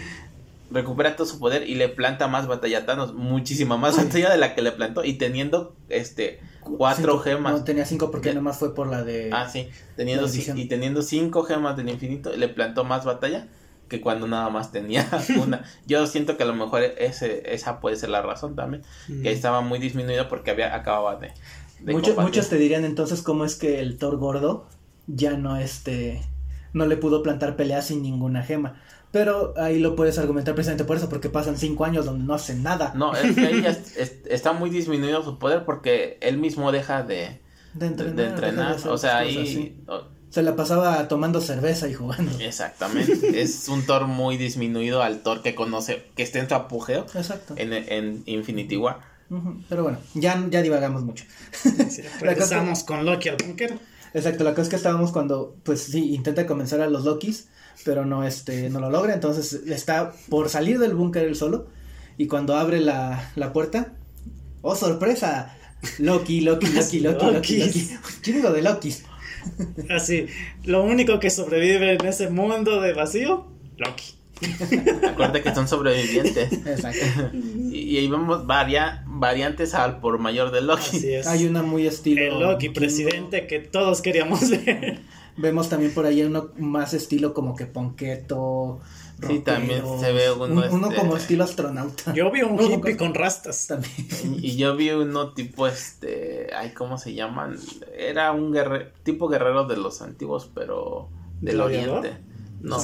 S2: recupera todo su poder y le planta más batalla a Thanos, muchísima más batalla de la que le plantó y teniendo este cuatro
S3: Cinco-
S2: gemas.
S3: No, tenía cinco porque nomás fue por la de...
S2: Ah, sí, teniendo y teniendo cinco gemas del infinito le plantó más batalla que cuando nada más tenía <laughs> una. Yo siento que a lo mejor ese esa puede ser la razón también, que estaba muy disminuido porque había acababa de, de
S3: Muchos, te dirían entonces cómo es que el Thor gordo ya no este no le pudo plantar pelea sin ninguna gema. Pero ahí lo puedes argumentar precisamente por eso, porque pasan cinco años donde no hacen nada.
S2: No, es que ahí <laughs> es- es- está muy disminuido su poder porque él mismo deja de,
S3: de entrenar.
S2: de O sea,
S3: cosas,
S2: ahí
S3: sí. Se la pasaba tomando cerveza y jugando.
S2: Exactamente. <laughs> es un Thor muy disminuido al Thor que conoce, que está en su apogeo
S3: Exacto.
S2: en, en Infinity War.
S3: Pero bueno, ya, ya divagamos mucho.
S1: Sí, regresamos <laughs> con Loki al búnker.
S3: Exacto, la cosa es que estábamos cuando, pues sí, intenta convencer a los Lokis, pero no, este, no lo logra, entonces está por salir del búnker él solo, y cuando abre la, la puerta, ¡oh, sorpresa! Loki, Loki, Loki, Loki, Loki. Loki, chingo de Lokis. <laughs>
S1: Así, lo único que sobrevive en ese mundo de vacío, Loki. <laughs>
S2: Acuérdate que son sobrevivientes.
S3: Exacto. <laughs>
S2: Y, y ahí vemos varia, variantes al por mayor de Loki.
S1: Así es.
S3: Hay una muy estilo.
S1: El Loki presidente que todos queríamos ver.
S3: Vemos también por ahí uno más estilo como que ponqueto.
S2: Sí, también se ve uno,
S3: un- uno
S2: este-
S3: como estilo astronauta.
S1: Yo vi un
S3: Uno
S1: hippie
S3: con-
S1: con rastas.
S3: También.
S2: Y yo vi uno tipo este, ay, ¿cómo se llaman? Era un guerrero, tipo guerrero de los antiguos, pero del
S1: ¿Gladiador?
S2: oriente. No,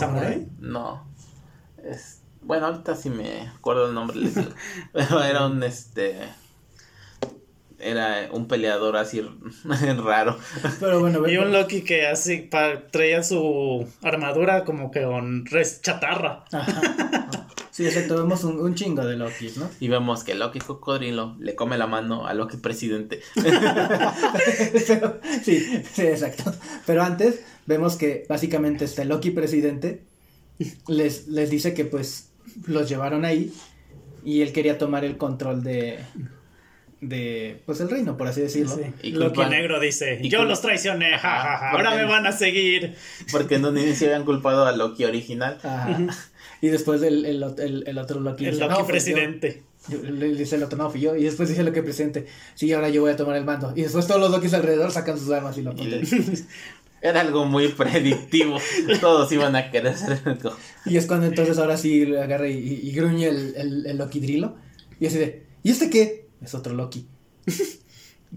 S2: no. Es, bueno, ahorita sí me acuerdo el nombre. <laughs> Pero era un este era un peleador así <laughs> raro.
S3: Pero bueno,
S1: Y un Loki que así pa- traía su armadura como que con res chatarra.
S3: Ajá. Sí, exacto, vemos un, un chingo de Lokis, ¿no?
S2: Y vemos que Loki Cocodrilo le come la mano a Loki Presidente. <laughs>
S3: Pero- sí, sí, exacto. Pero antes vemos que básicamente este Loki presidente les, les dice que pues los llevaron ahí y él quería tomar el control de, de pues el reino, por así decirlo.
S1: Sí.
S2: Y
S1: Loki
S2: culpan-
S1: negro dice,
S2: y
S1: yo
S2: cul-
S1: los traicioné, ja, ja, ja,
S2: ¿por
S1: ahora me van a seguir.
S2: Porque en un inicio habían culpado a Loki original.
S3: Ajá. Y después el, el, el- el otro Loki
S1: El
S3: dice,
S1: Loki
S3: "No, yo".
S1: presidente.
S3: Yo- Le le dice el otro, no, fui yo. Y después dice Loki presidente, sí, ahora yo voy a tomar el mando. Y después todos los Lokis alrededor sacan sus armas y lo apuntan. <laughs>
S2: Era algo muy predictivo. <laughs> Todos iban a querer ser algo.
S3: Y es cuando entonces ahora sí agarra y, y- y gruñe el, el, el Loki Drilo. Y así de, ¿y este qué? Es otro Loki. <laughs>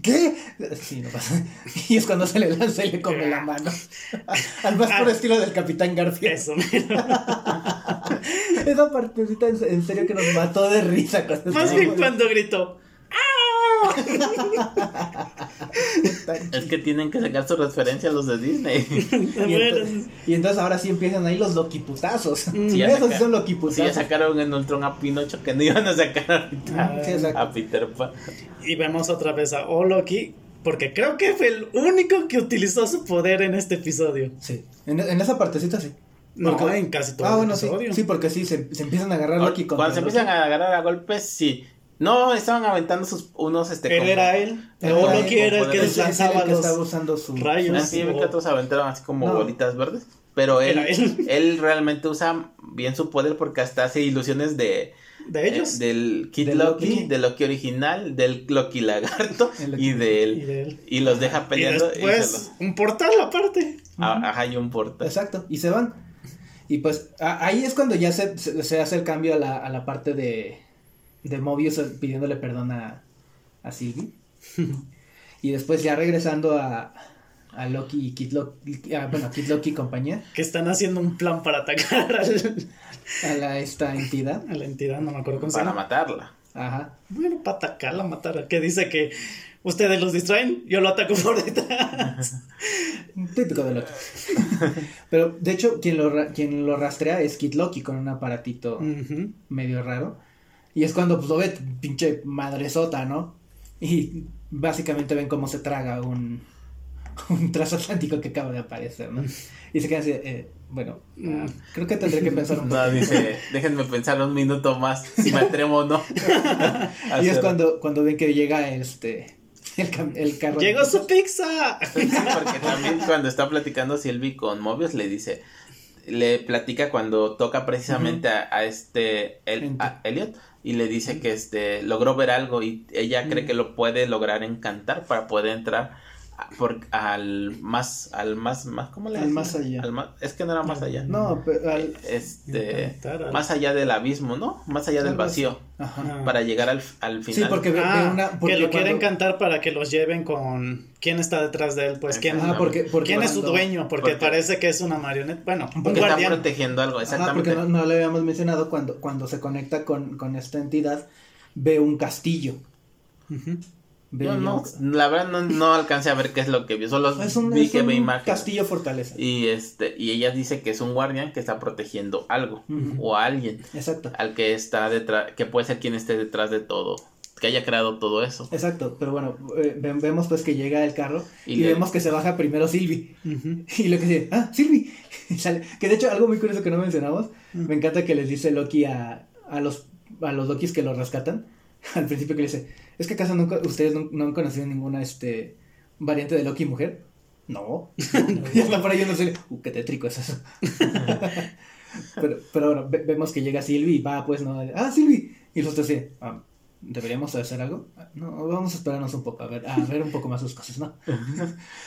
S3: ¿Qué? Sí, no pasa. Y es cuando se le lanza y le come la mano. <laughs> Al más puro estilo del Capitán García.
S1: Eso, mira. <laughs>
S3: Esa partecita en serio que nos mató de risa.
S1: Más bien cuando gritó.
S2: Es que tienen que sacar su referencia a los de Disney. <laughs> <laughs>
S3: Y entonces, y entonces ahora sí empiezan ahí los loquiputazos.
S2: Sí, ya
S3: Esos sí
S2: saca-
S3: son
S2: Sí, ya
S3: loquiputazos.
S2: sacaron en Ultron a Pinocho que no iban a sacar ahorita
S3: Sí,
S2: a Peter Pan.
S1: Y vemos otra vez a Oloki. Porque creo que fue el único que utilizó su poder en este episodio.
S3: Sí, en, en esa partecita sí.
S1: No,
S3: Porque-
S1: en casi todo
S3: Ah,
S1: el
S3: bueno, sí.
S1: episodio.
S3: Sí, porque sí, se, se empiezan a agarrar Loki contra
S2: Cuando se empiezan a agarrar a golpes, sí. No, estaban aventando sus unos este
S1: Él
S2: como-
S1: era él.
S3: Era
S1: Oloki
S3: él,
S1: era el que lanzaba los
S3: estaba usando su
S1: rayos.
S2: Ah, sí, vi que
S1: o-
S2: otros aventaron así como
S3: No.
S2: bolitas verdes. Pero él,
S1: él. <laughs>
S2: él realmente usa bien su poder porque hasta hace ilusiones de,
S1: de ellos.
S2: eh, del Kid
S3: De
S2: Loki,
S3: Loki.
S2: del Loki original, del Loki lagarto <laughs>
S3: Loki-
S2: y de
S1: y
S2: él.
S1: de él.
S2: Y los deja peleando y,
S1: después,
S2: los.
S1: un portal aparte.
S2: Ah, Ajá, y un portal.
S3: Exacto, y se van. Y pues a- ahí es cuando ya se, se, se hace el cambio a la, a la parte de, de Mobius pidiéndole perdón a, a Sylvie. <laughs> y después ya regresando a, a Loki y Kid Loki, a, bueno, Kid Loki y compañía,
S1: Que están haciendo un plan para atacar al-
S3: a la, esta entidad.
S1: a la entidad. No me acuerdo cómo se
S2: Para
S1: llama.
S2: matarla.
S3: Ajá.
S1: Bueno, para atacarla, matarla. Que dice que ustedes los distraen, yo lo ataco por detrás. <laughs>
S3: Típico de Loki. Pero de hecho, quien lo, ra- quien lo rastrea es Kid Loki con un aparatito medio raro. Y es cuando pues lo ve pinche madresota, ¿no? Y básicamente ven cómo se traga un, <laughs> un transatlántico que acaba de aparecer, ¿no? <laughs> Y se quedan así, eh, bueno,
S1: Mm.
S3: creo que tendré que pensar un poco. <laughs>
S2: No, dice, déjenme pensar un minuto más si me atrevo o no.
S3: y es cuando, cuando ven que llega este el, carro.
S1: Llegó su pizza.
S2: Sí, porque también cuando está platicando Sylvie con Mobius le dice, le platica cuando toca precisamente a, a este el, a Elliot y le dice que este logró ver algo y ella cree que lo puede lograr encantar para poder entrar por, al más al más más ¿cómo le
S3: Al más allá.
S2: Al más- es que no era más allá.
S3: No, pero al-
S2: Este
S1: al-
S2: más allá del abismo, ¿no? Más allá del vacío
S3: Ajá.
S2: para llegar al, al final.
S3: Sí, porque
S1: Ah,
S3: una. Porque
S1: que lo quieren
S3: cuando-
S1: cantar para que los lleven con quién está detrás de él, pues quién,
S3: porque, porque
S1: quién es su dueño, porque,
S2: porque-
S1: parece que es una marioneta, bueno, un
S2: porque está
S1: guardián.
S2: protegiendo algo,
S3: Ajá,
S2: exactamente.
S3: porque no, no le habíamos mencionado cuando, cuando se conecta con, con esta entidad, ve un castillo.
S1: Ujú.
S3: Ve
S2: Yo no, la verdad no, no alcancé a ver qué es lo que vio, solo
S3: Es un,
S2: vi
S3: es
S2: que ve
S3: un
S2: imágenes.
S3: castillo fortaleza.
S2: Y este, y ella dice que es un guardián que está protegiendo algo
S3: Ujú.
S2: o a alguien
S3: Exacto.
S2: al que está detrás, que puede ser quien esté detrás de todo, que haya creado todo eso.
S3: Exacto, pero bueno, eh, ve- vemos pues que llega el carro y,
S2: Y le-
S3: vemos que se baja primero Silvi.
S1: Ujú. <laughs>
S3: Y lo que dice, ah, Silvi. <laughs> Sale- Que de hecho, algo muy curioso que no mencionamos,
S1: Mm.
S3: me encanta que les dice Loki a, a los a los Lokis que lo rescatan. <laughs> Al principio que le dice, ¿es que acaso nunca, ustedes no, no han conocido ninguna este variante de Loki mujer? No. <laughs> <laughs> y está por ahí no sé, uh, qué tétrico es eso. <laughs> pero, pero bueno, ve- vemos que llega Silvi y va pues, no, ah, Silvi. Y los otros así, ah, ¿deberíamos hacer algo? "Ah, No, vamos a esperarnos un poco, a ver, a ver un poco más sus cosas, ¿no?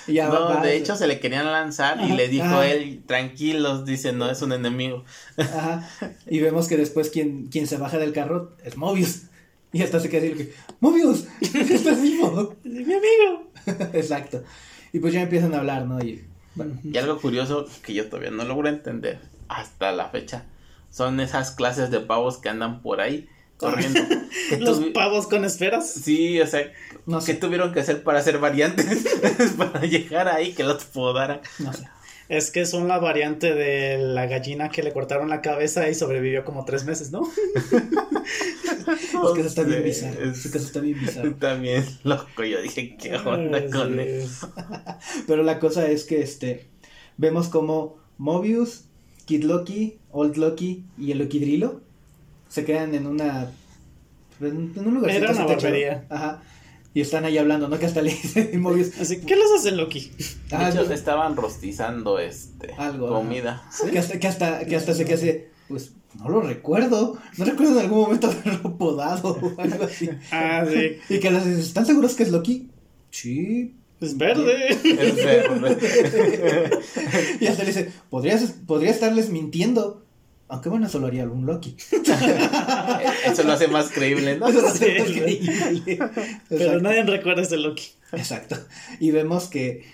S3: y ya
S2: no,
S3: va- va-
S2: de hecho se le querían lanzar y le dijo él, tranquilos, dice, no es un enemigo.
S3: Ajá. Y vemos que después quien, quien se baja del carro es Mobius. Y hasta se queda así que, ¡Mobius! ¡Estás vivo! <laughs>
S1: Mi amigo. <laughs>
S3: Exacto. Y pues ya empiezan a hablar, ¿no? Y bueno,
S2: Y algo curioso que yo todavía no logro entender hasta la fecha son esas clases de pavos que andan por ahí corriendo. <laughs>
S1: Los
S2: tuvi-
S1: pavos con esferas.
S2: Sí, o sea,
S3: no
S2: ¿qué tuvieron que hacer para hacer variantes? para llegar ahí que los podaran.
S3: no sé.
S1: Es que son la variante de la gallina que le cortaron la cabeza y sobrevivió como tres meses, ¿no? <laughs>
S3: Es que eso está bien bizarro.
S2: es-
S3: que eso está bien bizarro.
S2: También <laughs> loco, yo dije, ¿qué onda con eso? <laughs>
S3: Pero la cosa es que este vemos como Mobius, Kid Loki, Old Loki y el Loki Drilo se quedan en una en en un lugar
S1: Era una barbería.
S3: Ajá. Y están ahí hablando, ¿no? Que hasta <laughs> le dice Mobius.
S1: Así, ¿qué les hace Loki?
S2: De
S3: "Ah,
S2: hecho, estaban rostizando este
S3: Algo,
S2: comida.
S3: Que hasta, que hasta, que hasta se queda así, de, pues no lo recuerdo, no recuerdo en algún momento <laughs> haberlo podado o algo así. <laughs>
S1: Ah, sí.
S3: Y que les dice, ¿están seguros que es Loki? Sí.
S1: Es verde.
S2: Es verde.
S3: Y hasta le dice, podrías, podría estarles mintiendo. Aunque bueno, eso lo haría algún Loki. <laughs>
S2: Eso lo hace más creíble, ¿no?
S3: Eso lo hace
S1: Sí.
S3: más creíble.
S1: Pero nadie recuerda ese Loki.
S3: Exacto. Y vemos que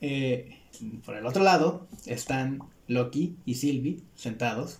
S3: eh, por el otro lado están Loki y Sylvie sentados.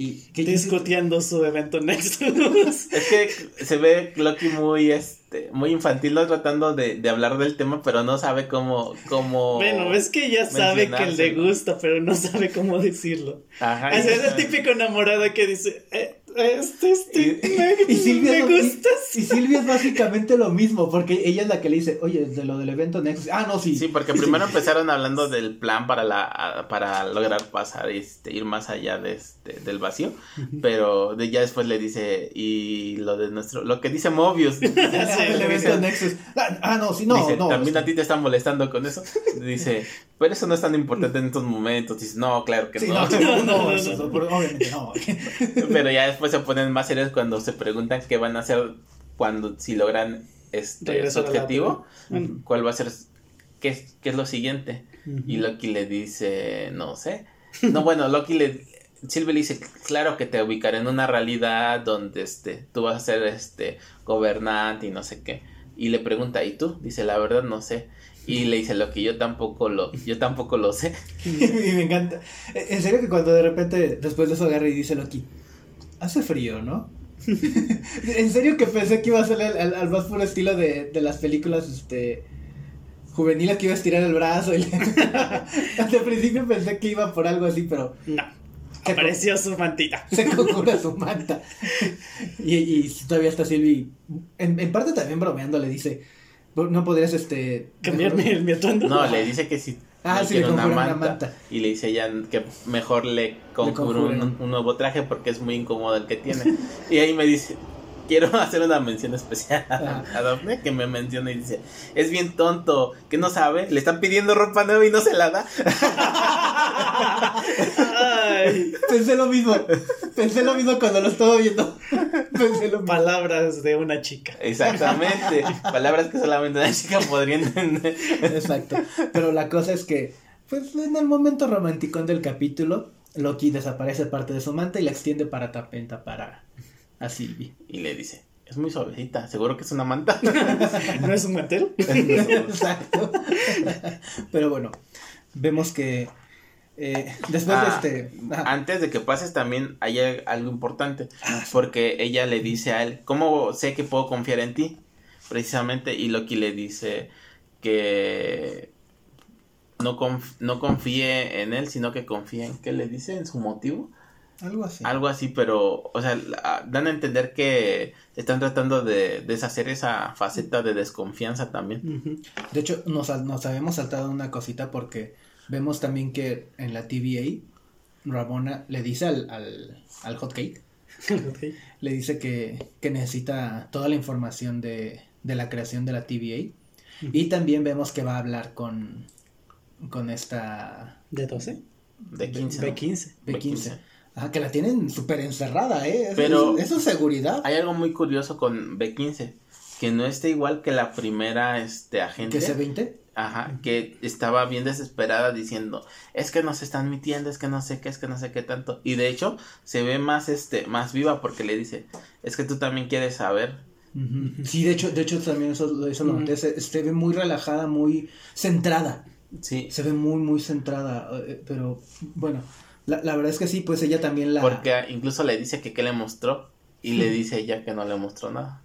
S3: Y que
S1: discutiendo su evento Nexus. <laughs>
S2: Es que se ve Loki muy este muy infantil, ¿no? tratando de, de hablar del tema, pero no sabe cómo, cómo
S1: Bueno, es que ya sabe que le gusta, pero no sabe cómo decirlo. Ajá. Es, es el típico enamorado que dice, eh, este, este, y,
S3: Silvia me gustas. Y, Silvia es básicamente lo mismo, porque ella es la que le dice, oye, de lo del evento Nexus. Ah, no, sí.
S2: Sí, porque primero empezaron hablando del plan para la para lograr pasar, este, ir más allá de este, del vacío, pero de, ya después le dice, y lo de nuestro, lo que dice Mobius. <laughs>
S3: el evento <laughs> Nexus. Ah, ah, no, sí, no, no.
S2: También a ti te están molestando con eso. Dice, pero eso no es tan importante en estos momentos. Dice, no, claro que <laughs> no. No, no, no, obviamente no. pero ya después se ponen más serios cuando se preguntan qué van a hacer cuando si logran este su objetivo, cuál va a ser qué, qué es lo siguiente. Y Loki le dice, no sé. No, bueno, Loki le Silvia le dice, claro que te ubicaré en una realidad donde este tú vas a ser este gobernante y no sé qué. Y le pregunta, "¿Y tú?" Dice, "La verdad no sé." Y le dice lo que yo tampoco lo, yo tampoco lo sé. <laughs>
S3: y me encanta. En serio que cuando de repente después de eso agarra y dice Loki, hace frío, ¿no? <laughs> en serio que pensé que iba a ser al, más puro estilo de, de, las películas este juveniles que iba a estirar el brazo. Y <laughs> Hasta principio pensé que iba por algo así, pero.
S1: No. Apareció su mantita.
S3: Se conjura su manta. y, y todavía está Silvi. En, en parte también bromeando le dice no podrías, este...
S1: Cambiarme el mi atuendo.
S2: No, le dice que si
S3: ah, sí, le una, manta, una manta,
S2: Y le dice ya que mejor le conjuro un, un, nuevo traje porque es muy incómodo el que tiene. y ahí me dice, quiero <laughs> hacer una mención especial a, Daphne que me menciona y dice, es bien tonto, que no sabe, le están pidiendo ropa nueva y no se la da. <laughs>
S3: Pensé lo mismo, pensé lo mismo cuando lo estaba viendo. Pensé lo
S1: Palabras de una chica.
S2: Exactamente, palabras que solamente una chica podría entender.
S3: Exacto, pero la cosa es que, pues en el momento romántico del capítulo, Loki desaparece parte de su manta y la extiende para tapenta para a Silvi.
S2: Y le dice, es muy suavecita, seguro que es una manta. <laughs>
S1: ¿No es un mantero? <laughs>
S3: Exacto. Pero bueno, vemos que eh, <laughs> después de ah, este...
S2: Antes de que pases también hay algo importante, ah, porque ella le dice a él, ¿cómo sé que puedo confiar en ti? Precisamente, y Loki le dice que no, no confíe en él, sino que confíe en, ¿qué le dice? En su motivo.
S3: Algo así.
S2: Algo así, pero, o sea, dan a entender que están tratando de deshacer esa faceta de desconfianza también.
S3: De hecho, nos, nos habíamos saltado una cosita porque vemos también que en la TVA, Ramona le dice al, al, al hot cake, <laughs> le dice que, que, necesita toda la información de, de la creación de la TVA. Y también vemos que va a hablar con, con esta...
S1: ¿De 12?
S2: De 15.
S1: B15.
S3: B15. Ah, que la tienen súper encerrada, ¿eh? Pero eso es seguridad.
S2: Hay algo muy curioso con B15, que no está igual que la primera este, agente.
S3: ¿Que C20?
S2: Ajá, que estaba bien desesperada diciendo, es que nos están mintiendo, es que no sé qué, es que no sé qué tanto. Y de hecho, se ve más, este, más viva porque le dice, es que tú también quieres saber.
S3: Sí, de hecho, de hecho también eso, eso lo noté, se, ve muy relajada, muy centrada.
S2: Sí.
S3: Se ve muy, muy centrada, eh, pero bueno, la, la, verdad es que sí, pues ella también la...
S2: Porque incluso le dice que qué le mostró y le dice ella que no le mostró nada.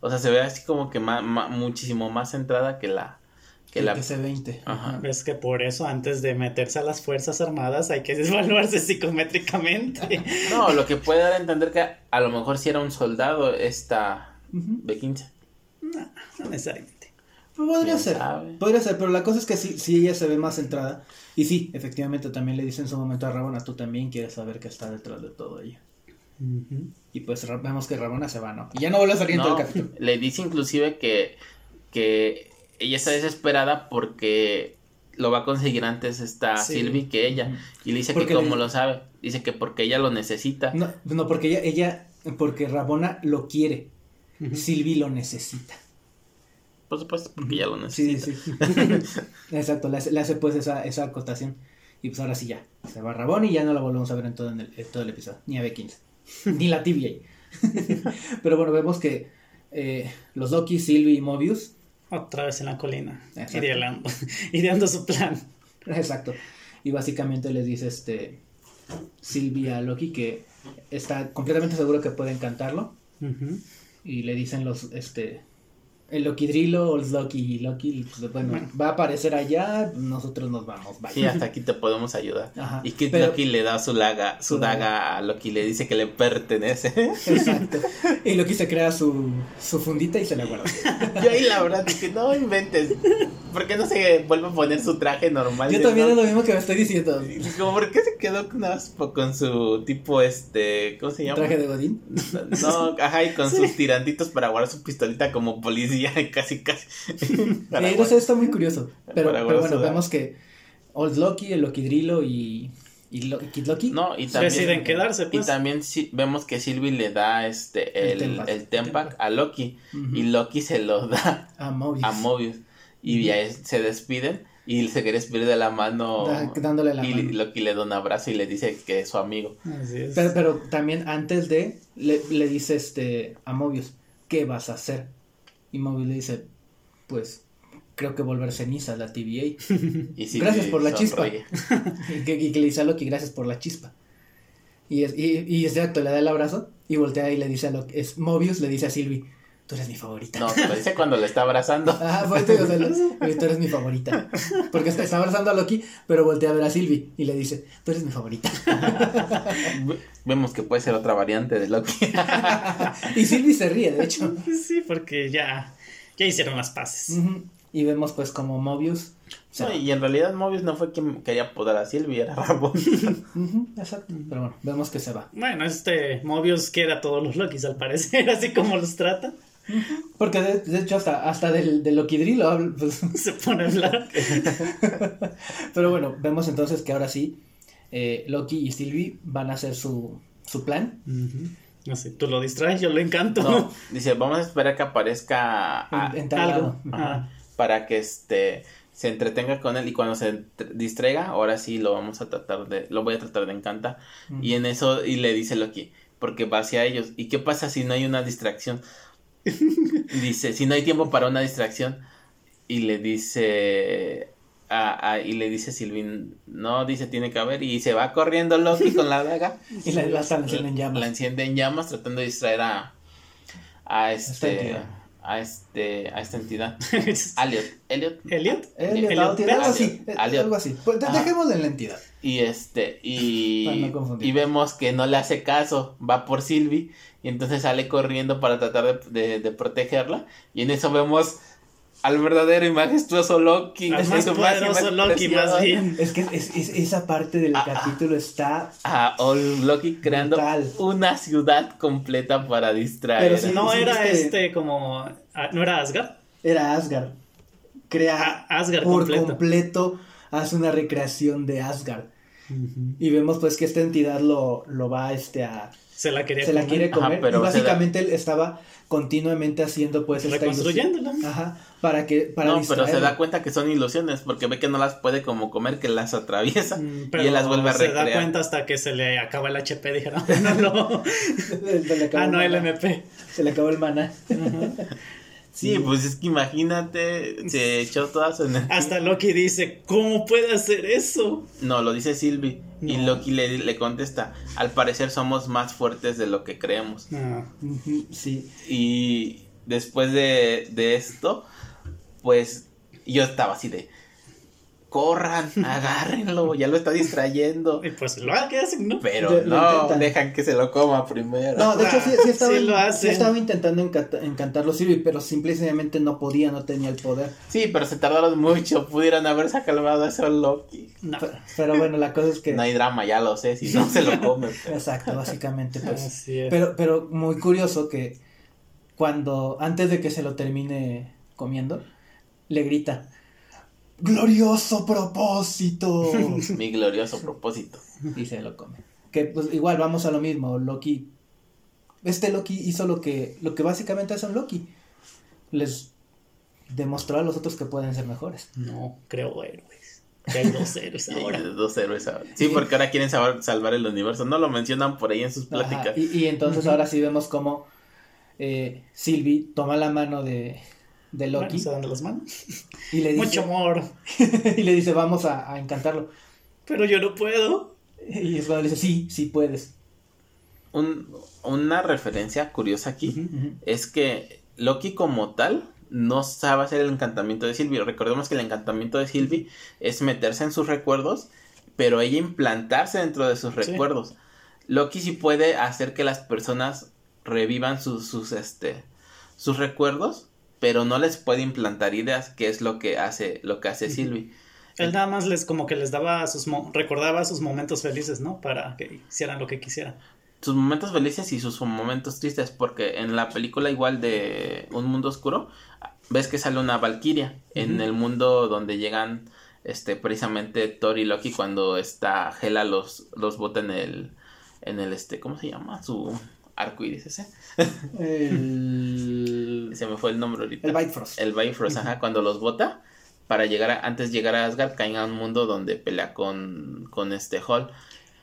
S2: O sea, se ve así como que más, muchísimo más centrada que la...
S3: Que, la... que C20.
S1: Ajá. Es que por eso antes de meterse a las Fuerzas Armadas hay que <laughs> evaluarse psicométricamente.
S2: no, lo que puede dar a entender que a lo mejor si era un soldado esta B15.
S1: No, no necesariamente.
S3: Podría ser, podría ser, pero la cosa es que sí, sí ella se ve más centrada. Y sí, efectivamente también le dice en su momento a Rabona, tú también quieres saber qué está detrás de todo ello. Y pues vemos que Rabona se va, ¿no? Y ya no vuelve a salir en todo el capítulo.
S2: Le dice inclusive que, que ella está desesperada porque lo va a conseguir antes esta Silvi que ella. Y le dice que como lo sabe, dice que porque ella lo necesita.
S3: No, no porque ella, ella, porque Rabona lo quiere. Silvi lo necesita.
S2: Por supuesto, porque ya lo necesita.
S3: Sí, sí. <laughs> Exacto, le hace, pues esa, esa acotación. Y pues ahora sí ya, se va Rabón y ya no la volvemos a ver en todo, el, todo el episodio, ni a B15, ni la TVA. <laughs> Pero bueno, vemos que eh, los Loki, Sylvie y Mobius
S1: Otra vez en la colina.
S3: Exacto.
S1: Ideando, <laughs> ideando su plan.
S3: Exacto. Y básicamente les dice este Silvia a Loki que está completamente seguro que pueden cantarlo. Y le dicen los, este, el Lokidrilo o el Loki y Loki, pues bueno,
S1: Bueno.
S3: va a aparecer allá, nosotros nos vamos, bye.
S2: Sí, hasta aquí te podemos ayudar.
S3: Ajá,
S2: Y Kid
S3: pero-
S2: Loki le da su, laga, su
S3: Su daga.
S2: daga a Loki, le dice que le pertenece.
S3: Exacto. <laughs> Y Loki se crea su, su fundita y se la guarda.
S2: Yo ahí la verdad dije, no inventes. ¿Por qué no se vuelve a poner su traje normal?
S3: Yo también es lo mismo que me estoy diciendo.
S2: Como, ¿por qué se quedó con su tipo, este, ¿cómo se llama?
S3: Traje de Godín.
S2: No, ajá, y con sus tirantitos para guardar su pistolita como policía, casi, casi. <laughs>
S3: Eh, no sé, está muy curioso. Pero, bueno, vemos que Old Loki, el Lokidrilo y, y Lo- Kid Loki.
S2: No, y también,
S1: Deciden quedarse,
S2: y
S1: pues.
S2: también sí, vemos que Sylvie le da este
S3: El
S2: el,
S3: Tempac.
S2: el Tempac a Loki y Loki se lo da
S3: A Mobius.
S2: a Mobius y
S3: Ujú.
S2: ya es- se despiden y se quiere despedir de la mano
S3: Da- dándole la
S2: y
S3: mano.
S2: Loki le da un abrazo y le dice que es su amigo.
S1: Así es.
S3: Pero, pero también antes de, le, le dice este a Mobius, ¿qué vas a hacer? Y Mobius le dice, pues, creo que volver ceniza la TVA. <laughs>
S2: Y
S3: Gracias por la chispa.
S2: sonríe. <laughs>
S3: y, que, y que le dice a Loki, gracias por la chispa. Y, es, y, y exacto, le da el abrazo y voltea y le dice a Loki, es, Mobius le dice a Sylvie, tú eres mi favorita.
S2: No, te lo dice cuando le está abrazando. <laughs>
S3: Ah, o sea, lo- tú eres mi favorita. Porque está, abrazando a Loki, pero voltea a ver a Sylvie y le dice, tú eres mi favorita.
S2: Ve- Vemos que puede ser otra variante de Loki. <laughs>
S3: y Sylvie se ríe, de hecho.
S1: Sí, porque ya, ya hicieron las paces.
S3: Y vemos pues como Mobius.
S2: No,
S3: va.
S2: y en realidad Mobius no fue quien quería podar a Sylvie, era Ramón.
S3: Ujú, exacto. Pero bueno, vemos que se va.
S1: Bueno, este Mobius quiere a todos los Lokis al parecer, <laughs> así como los trata.
S3: Porque de, de hecho hasta, hasta del, del Lokidrilo habla, pues, <laughs>
S1: Se pone a hablar. <laughs>
S3: Pero bueno, vemos entonces que ahora sí, eh, Loki y Sylvie van a hacer su, su plan.
S1: No sé, tú lo distraes, yo lo encanto.
S2: No, dice, vamos a esperar que aparezca a-
S3: En- en tal
S1: algo. Ajá.
S2: para que este se entretenga con él y cuando se distraiga, ahora sí lo vamos a tratar de, lo voy a tratar de encantar.
S3: Ujú.
S2: Y en eso, y le dice Loki, porque va hacia ellos. ¿Y qué pasa si no hay una distracción? <laughs> dice, si no hay tiempo para una distracción. Y le dice, a, a- y le dice Silvin, no, dice, tiene que haber. Y se va corriendo Loki con la daga. <laughs>
S3: Y la, la están haciendo en llamas.
S2: La enciende en llamas tratando de distraer a, a
S3: Esta
S2: este,
S3: entidad.
S2: a este, a esta entidad. <laughs> Elliot, Elliot.
S1: ¿Elliot?
S3: Elliot,
S1: Elliot
S3: algo así, eh,
S2: Elliot.
S3: algo así. Pues de-
S2: Ajá.
S3: dejémoslo en la entidad.
S2: Y este, y, y vemos que no le hace caso, va por Sylvie, y entonces sale corriendo para tratar de, de- de protegerla, y en eso vemos al verdadero y majestuoso Loki.
S1: Al más poderoso Loki, más bien.
S3: Es que es- es- esa parte del
S2: Ah,
S3: capítulo está.
S2: A Old Loki creando
S3: Brutal.
S2: una ciudad completa para distraer.
S3: Pero sí,
S1: No era este como. ah, ¿No era Asgard?
S3: Era Asgard. Crea
S1: Ah, Asgard
S3: por
S1: completo.
S3: completo. Hace una recreación de Asgard. Y vemos pues que esta entidad lo, lo va este, a.
S1: Se la quería
S3: Se la
S1: comer.
S3: quiere
S2: Ajá,
S3: comer.
S2: pero
S3: y
S2: se
S3: básicamente él estaba continuamente haciendo pues esta
S1: Reconstruyéndola.
S3: ilusión. Ajá. Para que. Para
S2: no, pero se da cuenta que son ilusiones, porque ve que no las puede como comer, que las atraviesa,
S1: Mm,
S2: y él las vuelve a
S1: se
S2: recrear.
S1: da cuenta hasta que se le acaba el HP. Dijeron, <laughs> no, no.
S3: Se le acabó
S1: ah, no,
S3: el maná.
S1: MP.
S3: Se le acabó el mana.
S2: Sí, pues es que imagínate, se echó toda su energía.
S1: Hasta Loki dice, ¿cómo puede hacer eso?
S2: No, lo dice Sylvie. Y. Loki le, le contesta, al parecer somos más fuertes de lo que creemos.
S3: Ujú, Sí.
S2: Y después de, de esto, pues yo estaba así de, corran, <laughs> agárrenlo, ya lo está distrayendo.
S1: Y pues lo hacen, ¿no?
S2: Pero no, dejan que se lo coma primero.
S3: No, de hecho sí, sí estaba,
S1: Sí lo
S3: sí estaba intentando encanta- encantarlo Sylvie, pero simple y sencillamente no podía, no tenía el poder.
S2: Sí, pero se tardaron mucho, pudieron haberse calmado a ese Loki.
S1: No.
S3: Pero, pero bueno, la cosa es que...
S2: No hay drama, ya lo sé, si no se lo come. pero- <laughs>
S3: Exacto, básicamente pues.
S1: Así es.
S3: Pero, pero muy curioso que cuando, antes de que se lo termine comiendo, le grita, glorioso propósito. <laughs>
S2: Mi glorioso propósito.
S3: y se lo come. Que pues igual vamos a lo mismo, Loki, este Loki hizo lo que, lo que básicamente hace un Loki. Les demostró a los otros que pueden ser mejores.
S1: No, creo héroes. Que hay dos héroes
S2: Y <laughs>
S1: ahora.
S2: Dos héroes ahora. Sí, porque ahora quieren salvar, salvar el universo. No lo mencionan por ahí en sus
S3: Ajá,
S2: pláticas.
S3: Y, y entonces ahora sí vemos como eh, Sylvie toma la mano de, de
S1: Bueno,
S3: Loki.
S1: se dan de las manos.
S3: y, le dice,
S1: Mucho amor. <laughs>
S3: y le dice, vamos a, a encantarlo.
S1: Pero yo no puedo.
S3: Y es cuando le dice, sí, sí puedes.
S2: Un- una referencia curiosa aquí es que Loki como tal no sabe hacer el encantamiento de Sylvie. Recordemos que el encantamiento de Sylvie es meterse en sus recuerdos, pero ella implantarse dentro de sus
S1: Sí.
S2: recuerdos. Loki sí puede hacer que las personas revivan sus, sus, este, sus recuerdos, pero no les puede implantar ideas, que es lo que hace, lo que hace. Sylvie.
S1: Él nada más les como que les daba sus mo- recordaba sus momentos felices, ¿no? Para que hicieran lo que quisieran.
S2: sus momentos felices y sus momentos tristes, porque en la película igual de Un Mundo Oscuro, ves que sale una Valkyria en el mundo donde llegan este precisamente Thor y Loki cuando está Hela los, los bota en el en el este, ¿cómo se llama? su arco iris ese.
S3: El, <laughs>
S2: Se me fue el nombre ahorita.
S3: el Bifrost.
S2: El Bifrost, ajá, cuando los bota para llegar a, antes de llegar a Asgard caen a un mundo donde pelea con, con este Hall.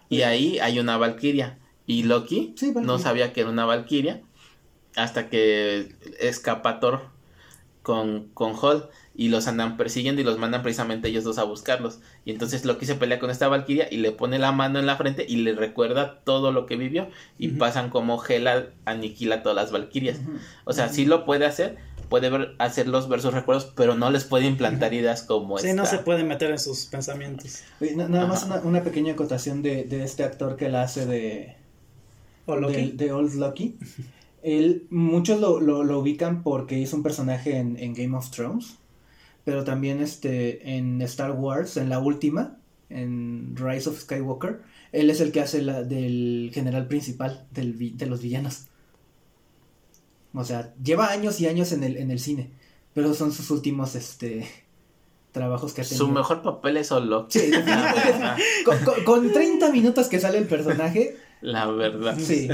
S2: Y ahí hay una Valkyria. Y Loki
S3: Sí,
S2: no sabía que era una Valkyria hasta que escapa Thor con, con Hall y los andan persiguiendo y los mandan precisamente ellos dos a buscarlos. Y entonces Loki se pelea con esta Valkyria y le pone la mano en la frente y le recuerda todo lo que vivió. Y pasan como Hela aniquila a todas las Valkyrias.
S3: Ujú.
S2: O sea, sí lo puede hacer, puede ver, hacerlos ver sus recuerdos, pero no les puede implantar ideas como
S1: Sí,
S2: esta.
S1: no se puede meter en sus pensamientos.
S3: Oye, na- nada más una, una pequeña acotación de, de este actor que la hace de,
S1: O Loki.
S3: de, de Old Loki. Él, muchos lo, lo, lo ubican porque hizo un personaje en, en Game of Thrones, pero también este, en Star Wars, en la última, en Rise of Skywalker, él es el que hace la del general principal del, de los villanos. O sea, lleva años y años en el, en el cine, pero son sus últimos este, <laughs> trabajos que ha tenido.
S2: Su mejor papel es Solo.
S3: Sí, <laughs> con, con- con 30 minutos que sale el personaje,
S2: La verdad.
S3: sí,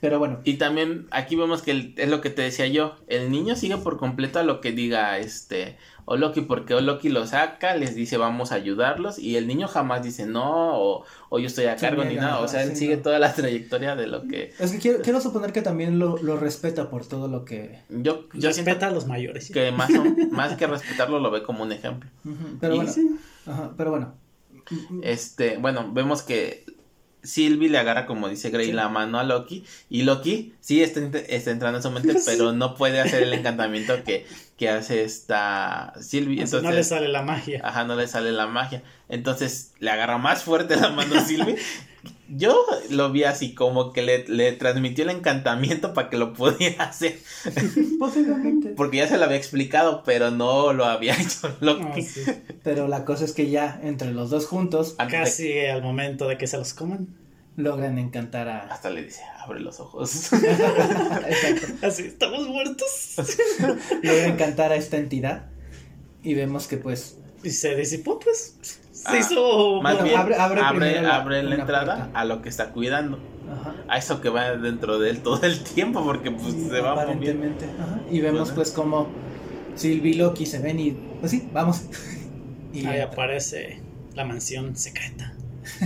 S3: pero bueno.
S2: Y también aquí vemos que el- es lo que te decía yo, el niño sigue por completo a lo que diga este o Loki, porque o Loki lo saca, les dice vamos a ayudarlos y el niño jamás dice no o, o yo estoy a cargo ni nada, o sea, él
S3: sí,
S2: sigue
S3: no.
S2: toda la trayectoria de lo que
S3: Es que quiero, quiero suponer que también lo, lo respeta por todo lo que...
S2: yo, yo
S1: Respeta a los mayores. ¿sí?
S2: que más, o- más que respetarlo lo ve como un ejemplo.
S3: Pero
S2: Y
S3: bueno,
S2: sí,
S3: ajá, pero bueno.
S2: Este, bueno, vemos que Sylvie le agarra, como dice Grey,
S1: Sí.
S2: la mano a Loki. Y Loki sí está entrando en su mente, <laughs> pero no puede hacer el encantamiento que, que hace esta Sylvie.
S1: Así
S2: Entonces,
S1: no le sale la magia.
S2: ajá, no le sale la magia. Entonces le agarra más fuerte la mano a Sylvie. <laughs> Yo lo vi así, como que le, le transmitió el encantamiento para que lo pudiera <laughs> hacer.
S3: Posiblemente.
S2: Porque ya se lo había explicado, pero no lo había <laughs> hecho Loki.
S1: Ah, sí.
S3: Pero la cosa es que ya entre los dos juntos
S1: Casi al momento de que se los coman.
S3: Logran encantar a...
S2: Hasta le dice, abre los ojos. <laughs>
S3: Exacto.
S1: Así, estamos muertos. <laughs>
S3: Logran encantar a esta entidad y vemos que pues...
S1: Y se disipó, pues. Se
S2: Ah,
S1: hizo.
S2: Más
S3: Bueno,
S2: bien,
S3: abre-
S2: abre,
S3: abre la-
S2: entrada
S3: puerta.
S2: a lo que está cuidando.
S3: Ajá.
S2: A eso que va dentro de él todo el tiempo, porque pues se va moviendo.
S3: Ajá. Y vemos
S2: Bueno.
S3: pues como Sylvie y Loki se ven y pues sí, vamos. <laughs> y
S1: Ahí aparece la mansión secreta.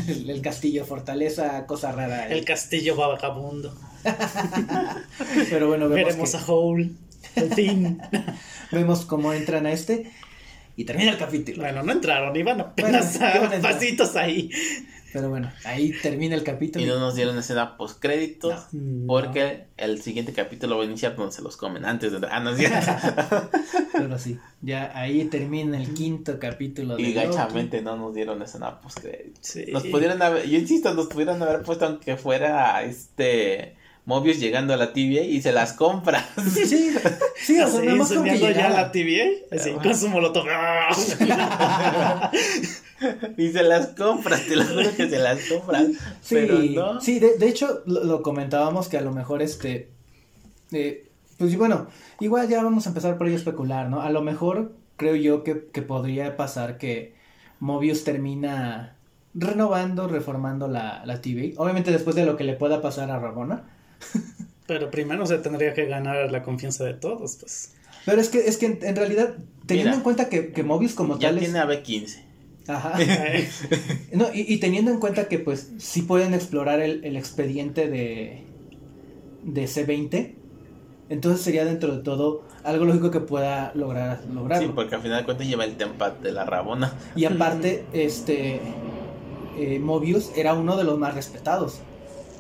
S3: El, <laughs> el castillo, fortaleza, cosa rara.
S1: El castillo vagabundo. <laughs>
S3: Pero bueno, vemos,
S1: Veremos
S3: que-
S1: a Hole. Al fin. <laughs>
S3: vemos cómo entran a este y termina el capítulo.
S1: bueno, no entraron, iban apenas
S3: Bueno, a
S1: pasitos ahí.
S3: Pero bueno, ahí termina el capítulo.
S2: Y no nos dieron escena post créditos.
S1: No.
S2: Porque el siguiente capítulo va a iniciar donde se los comen antes de Ah, no es cierto. <laughs>
S3: Pero sí, ya ahí termina el quinto capítulo de
S2: y
S3: Loki.
S2: gachamente no nos dieron escena post créditos.
S1: Sí.
S2: Nos pudieron haber, yo insisto, nos pudieron haber puesto aunque fuera este Mobius llegando a la TVA y se las compra.
S3: Sí, sí, sí, o sea, nada más que
S1: ya la TVA. Así, con su molotov. <laughs> <laughs> <laughs>
S2: y se las compra, te lo juro que se las compra.
S3: Sí,
S2: pero no.
S3: sí de, de hecho lo, lo comentábamos que a lo mejor este, eh, pues bueno, igual ya vamos a empezar por ahí a especular, ¿no? A lo mejor creo yo que, que podría pasar que Mobius termina renovando, reformando la, la TV, obviamente después de lo que le pueda pasar a Ramona, <laughs>
S1: Pero primero se tendría que ganar la confianza de todos, pues.
S3: pero es que, es que en, en realidad, teniendo
S2: Mira.
S3: en cuenta que, que Mobius como
S2: Ya
S3: tal es...
S2: tiene a B15.
S3: Ajá. <laughs> <laughs> No, y, y teniendo en cuenta que pues sí pueden explorar el, el expediente de, de C20, Entonces sería dentro de todo algo lógico que pueda lograr lograrlo.
S2: Sí, porque al final de cuentas lleva el tempat de la Rabona.
S3: Y aparte, este eh, Mobius era uno de los más respetados.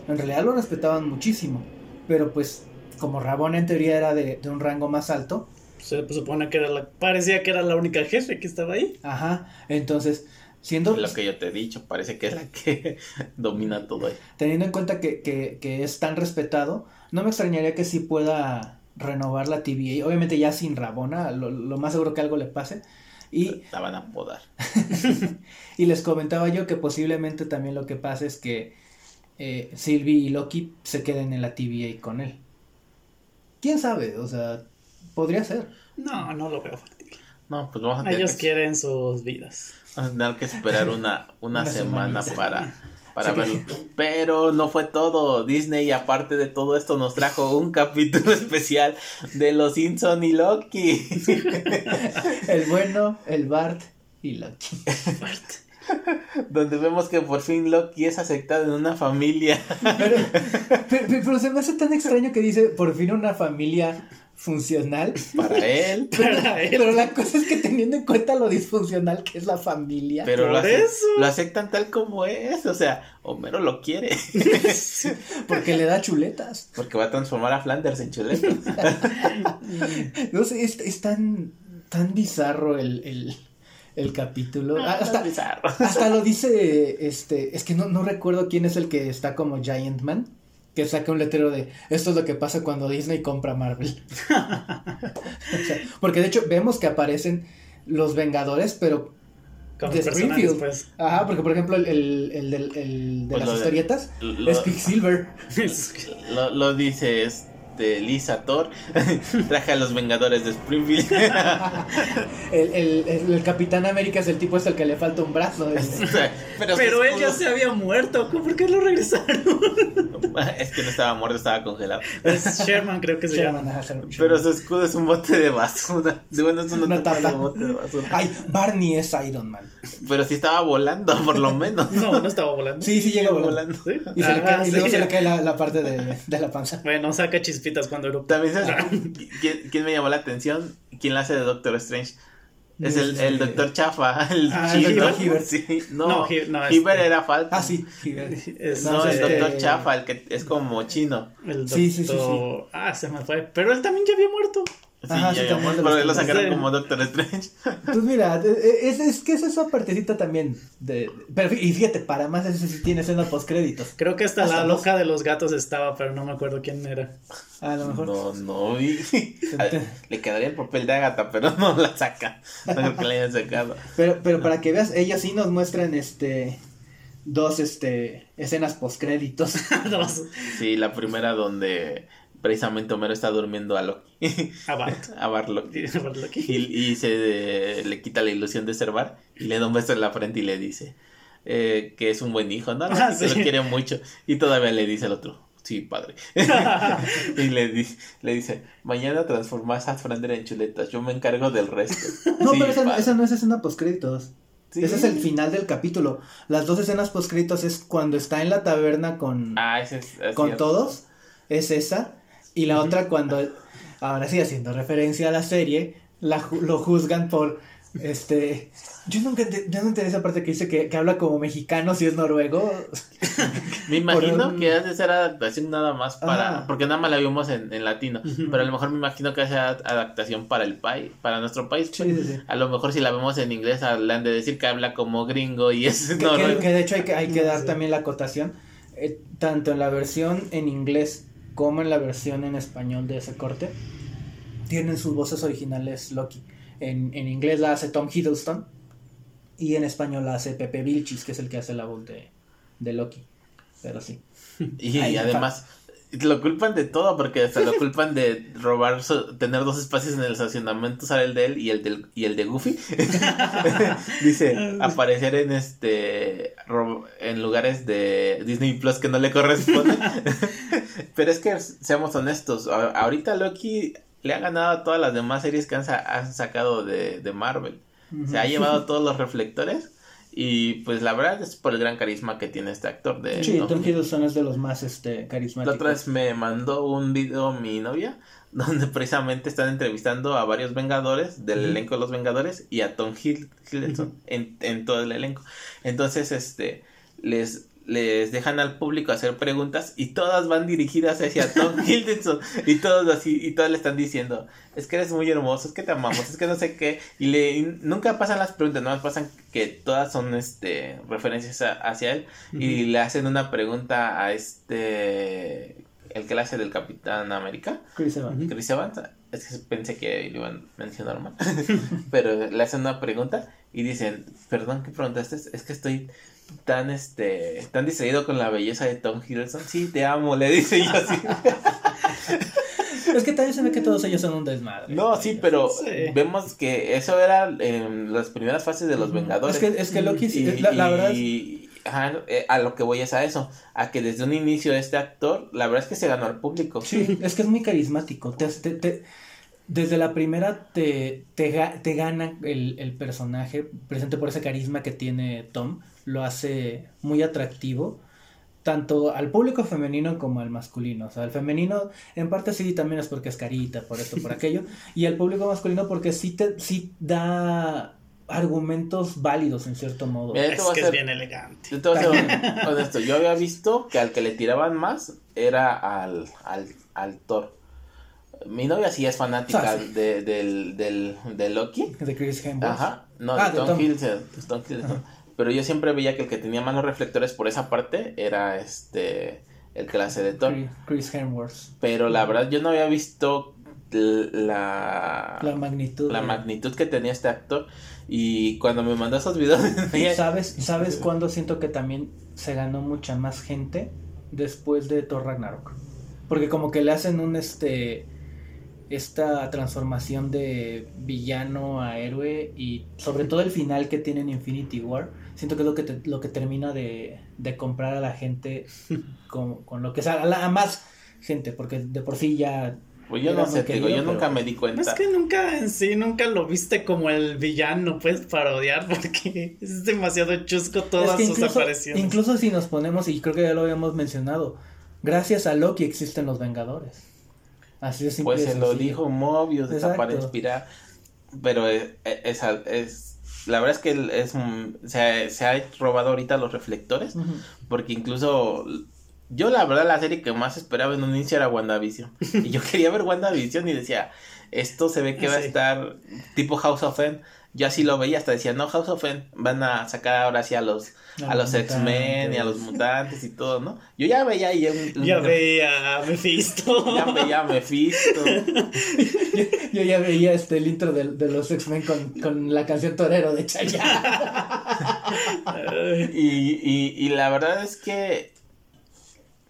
S3: En realidad lo respetaban muchísimo. Pero pues, como Rabona en teoría era de, de un rango más alto.
S1: Se supone que era la, parecía que era la única jefe que estaba ahí.
S3: Ajá. Entonces, siendo.
S2: Lo que yo te he dicho, parece que es la que <laughs> domina todo ahí.
S3: Teniendo en cuenta que, que, que es tan respetado, no me extrañaría que sí pueda renovar la TVA. Obviamente ya sin Rabona, lo, lo más seguro que algo le pase. Y
S2: la van a podar. <laughs>
S3: y les comentaba yo que posiblemente también lo que pase es que eh, Sylvie y Loki se queden en la TVA con él. ¿Quién sabe? O sea, podría ser.
S1: No, no lo veo factible.
S2: No, pues vamos a tener
S1: Ellos
S2: que,
S1: quieren sus vidas.
S2: vamos a tener que esperar una, una,
S3: Una
S2: semana
S3: semanita.
S2: para, para
S3: Sí que-
S2: verlo. Pero no fue todo. Disney, aparte de todo esto, nos trajo un capítulo <laughs> especial de Los Simpson y Loki. <laughs>
S3: El bueno, el Bart y Loki. <laughs>
S2: donde vemos que por fin Loki es aceptado en una familia.
S3: Pero, pero- pero se me hace tan extraño que dice por fin una familia funcional. <laughs>
S2: para él. <laughs>
S1: Para él.
S3: Pero la cosa es que teniendo en cuenta lo disfuncional que es la familia.
S2: Pero lo, ace-
S1: eso.
S2: lo aceptan tal como es. O sea, Homero lo quiere.
S3: Porque le da chuletas.
S2: Porque va a transformar a Flanders en chuleta. <laughs>
S3: No sé, es, es tan, tan bizarro el, el, el capítulo. Ah, hasta,
S2: bizarro.
S3: hasta lo dice, este, es que no, no recuerdo quién es el que está como Giant Man. Que saca un letrero de esto es lo que pasa cuando Disney compra Marvel. <laughs> O sea, porque de hecho vemos que aparecen los Vengadores, pero de Springfield.
S1: pues.
S3: Ajá, porque por ejemplo el, el, el de
S2: Pues
S3: las
S2: lo de-
S3: historietas
S2: lo-
S3: es Quicksilver. <laughs>
S2: Lo, lo dice este Lisa Thor. <laughs> Traje a los Vengadores de Springfield. <laughs>
S3: El, el, el, el Capitán América es el tipo es el que le falta un brazo. <laughs>
S2: Pero,
S1: Pero él ya se había muerto. ¿Por qué lo regresaron?
S2: Es que no estaba muerto, estaba congelado.
S1: Es Sherman, creo que se
S3: Sherman,
S1: llama.
S3: ajá, Sherman.
S2: Pero su escudo es un bote de basura. De bueno, es tapa. de bote de basura.
S3: Ay, Barney es Iron Man.
S2: Pero sí estaba volando, por lo menos.
S1: No, no estaba volando.
S3: Sí, sí llega volando.
S1: ¿Sí?
S3: Y, se le cae, y luego se le cae la, la parte de, de la panza.
S1: Bueno, saca chispitas cuando.
S2: También sabes ¿quién, quién me llamó la atención? ¿Quién la hace de Doctor Strange? Es el, el Doctor Chafa, <laughs> el
S3: Ah. Doctor Hibbert.
S2: Sí, no,
S1: No, Hi- no,
S2: Hibbert
S1: este-
S2: era Falcon.
S3: Ah, sí. <laughs>
S1: Es-
S2: No, el
S3: este-
S2: Doctor Chafa, el que es como chino.
S1: El
S3: Sí, sí, sí,
S1: doctor- Ah, se me fue. Pero él también ya había muerto.
S2: Sí,
S3: Ajá,
S2: ya
S3: sí,
S2: había muerto, pero él lo sacaron
S1: Sí.
S2: como Doctor Strange. <laughs>
S3: Pues mira, e- es, es que es esa partecita también. De, pero, y fíjate, para más ese sí tiene escena post créditos.
S1: Creo que hasta,
S3: Hasta
S1: la loca de los gatos estaba, pero no me acuerdo quién era.
S3: A lo mejor.
S2: No, no, ver, <laughs> <laughs> le quedaría el papel de Agatha, pero no la saca. No creo que la hayan sacado.
S3: Pero, pero para que veas, ellos sí nos muestran este dos este escenas post créditos. <laughs>
S1: Dos.
S2: Sí, la primera donde precisamente Homero está durmiendo a Loki,
S1: A Bart.
S2: a Barlock.
S1: Y- Bart.
S2: Y, y se le quita la ilusión de ser Bar y le da un beso en la frente y le dice eh, que es un buen hijo, ¿no?
S1: Ah,
S2: que
S1: sí.
S2: lo quiere mucho. Y todavía le dice el otro, sí, padre. <laughs> y le, di- le dice, mañana transformas a Frander en chuletas, yo me encargo del resto.
S3: No,
S2: Sí,
S3: pero esa, esa no es escena post créditos.
S2: Sí.
S3: Ese es el final del capítulo. Las dos escenas post créditos es cuando está en la taberna con,
S2: Ah, ese es... es
S3: con
S2: cierto.
S3: todos. Es esa. Y la otra cuando, ahora sí, haciendo referencia a la serie, la, lo juzgan por, este... Yo nunca yo no entendí esa parte que dice que, que habla como mexicano si es noruego. <laughs>
S2: Me imagino
S3: un-
S2: que ha de ser adaptación nada más para...
S3: Ah.
S2: Porque nada más la vimos en, en latino. Pero a lo mejor me imagino que hace adaptación para el país, para nuestro país.
S3: Sí,
S2: pues.
S3: sí, sí.
S2: A lo mejor si la vemos en inglés hablan de decir que habla como gringo y es
S3: Que,
S2: noruego.
S3: que de hecho hay que, hay que dar también la acotación. eh, tanto en la versión en inglés como en la versión en español de ese corte, tienen sus voces originales Loki. En, en inglés la hace Tom Hiddleston y en español la hace Pepe Vilchis, que es el que hace la voz de, de Loki. Pero sí.
S2: Y además lo culpan de todo porque hasta lo <laughs> culpan de robar su- tener dos espacios en el estacionamiento, usar el de él y el del y el de Goofy. <laughs> Dice <laughs> aparecer en este en lugares de Disney Plus que no le corresponden. Pero es que seamos honestos, ahorita Loki le ha ganado a todas las demás series que han, sa- han sacado de, de Marvel. Se ha llevado <laughs> todos los reflectores Y pues la verdad es por el gran carisma que tiene este actor de
S3: Sí,
S2: Tom
S3: Tom
S2: Hiddleston.
S3: Es de los más este,
S2: La
S3: carismáticos.
S2: otra vez me mandó un video mi novia <laughs> donde precisamente están entrevistando a varios Vengadores del elenco de los Vengadores y a Tom Hidd- Hiddleston en, en todo el elenco. Entonces, este, les, les dejan al público hacer preguntas y todas van dirigidas hacia <laughs> Tom Hiddleston. Y todos así, y todos le están diciendo, es que eres muy hermoso, es que te amamos, es que no sé qué, y le y nunca pasan las preguntas, nada más pasan que todas son este referencias a- hacia él. Y le hacen una pregunta a este el que le hace del Capitán América,
S3: Chris Evans.
S2: Chris Evans, es que pensé que lo iban a mencionar mal, <laughs> pero le hacen una pregunta y dicen, perdón, ¿qué preguntaste? Es que estoy tan este tan distraído con la belleza de Tom Hiddleston. Sí, te amo, le dice yo así. <laughs>
S3: Es que también se ve que todos ellos son un desmadre.
S2: No, sí, pero
S1: Sí.
S2: vemos que eso era en las primeras fases de los Vengadores.
S3: Es que, es que Loki, sí,
S2: Y,
S3: la, la
S2: y-
S3: verdad,
S2: ajá, eh, a lo que voy es a eso, a que desde un inicio este actor, la verdad es que se ganó al público.
S3: sí, es que es muy carismático. Te, te- te- desde la primera te, te, ga- te gana el, el personaje, presente por ese carisma que tiene Tom, lo hace muy atractivo. Tanto al público femenino como al masculino. O sea, al femenino, en parte sí, también es porque es carita, por esto, por <laughs> aquello. Y al público masculino porque sí, te, sí da argumentos válidos en cierto modo.
S2: Mira,
S1: Es que es bien elegante.
S2: yo te voy a ser honesto, yo había visto que al que le tiraban más era al, al, al Thor. Mi novia sí es fanática <laughs>
S3: Ah, sí.
S2: de, del, del, de Loki.
S3: De Chris Hemsworth.
S2: Aja, no,
S3: Ah,
S2: de
S3: de
S2: Tom,
S3: Tom.
S2: Hiddleston, de Tom Hiddleston. Pero yo siempre veía que el que tenía más los reflectores por esa parte era este el clase de Thor.
S3: Chris, Hemsworth.
S2: Pero la verdad yo no había visto la,
S3: La magnitud.
S2: la magnitud que tenía este actor. Y cuando me mandó esos videos, <laughs>
S3: ¿Sabes, ¿Sabes cuándo siento que también se ganó mucha más gente? Después de Thor Ragnarok. Porque como que le hacen un este esta transformación de villano a héroe y sobre todo el final que tiene en Infinity War, siento que es lo que, te- lo que termina de, de comprar a la gente <laughs> con, con lo que sea, a, la- a más gente, porque de por sí ya...
S2: pues yo no sé, te digo, yo nunca me di cuenta.
S1: Es que nunca en sí, nunca lo viste como el villano, puedes parodiar <laughs> porque es demasiado chusco todas
S3: Es que
S1: sus
S3: incluso,
S1: apariciones.
S3: incluso si nos ponemos, y creo que ya lo habíamos mencionado, gracias a Loki existen los Vengadores. Así es
S2: Pues se lo dijo Mobius, para inspirar. Pero es, es, es- la verdad es que es se, ha, se ha robado ahorita los reflectores. Porque incluso yo la verdad la serie que más esperaba en un inicio era WandaVision. <laughs> Y yo quería ver WandaVision y decía, esto se ve que va a estar tipo House of M. Yo así lo veía, hasta decía, no, House of M van a sacar ahora sí a los, a, los X-Men y a los mutantes y todo, ¿no? Yo ya veía ahí un, <laughs>
S1: Ya veía a Mephisto.
S2: ya veía a Mephisto.
S3: Yo ya veía este el intro de, de los X-Men con, con la canción Torero de Chayanne.
S1: Ay, <laughs>
S2: Y, y, y la verdad es que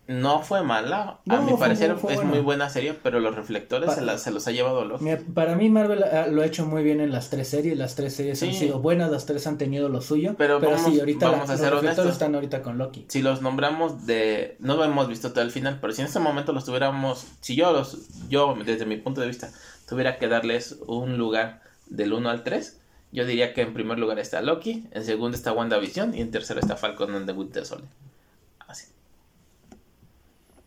S2: no fue mala. A mi
S3: fue-
S2: parecer
S3: fue
S2: es
S3: buena.
S2: muy buena serie, pero los reflectores
S3: Pa-
S2: se, la- se los ha llevado.
S3: Mira, para mí Marvel ah, lo ha hecho muy bien en las tres series, las tres series han sido buenas, las tres han tenido lo suyo,
S2: Pero
S3: pero,
S2: vamos-
S3: sí, ahorita
S2: vamos
S3: la-
S2: a
S3: los reflectores
S2: honestos.
S3: están ahorita con Loki.
S2: Si los nombramos de... No lo hemos visto todo el final, pero si en este momento los tuviéramos... Si yo los... Yo, desde mi punto de vista, tuviera que darles un lugar del 1 al 3, yo diría que en primer lugar está Loki, en segundo está WandaVision y en tercero está Falcon and the Winter Soldier.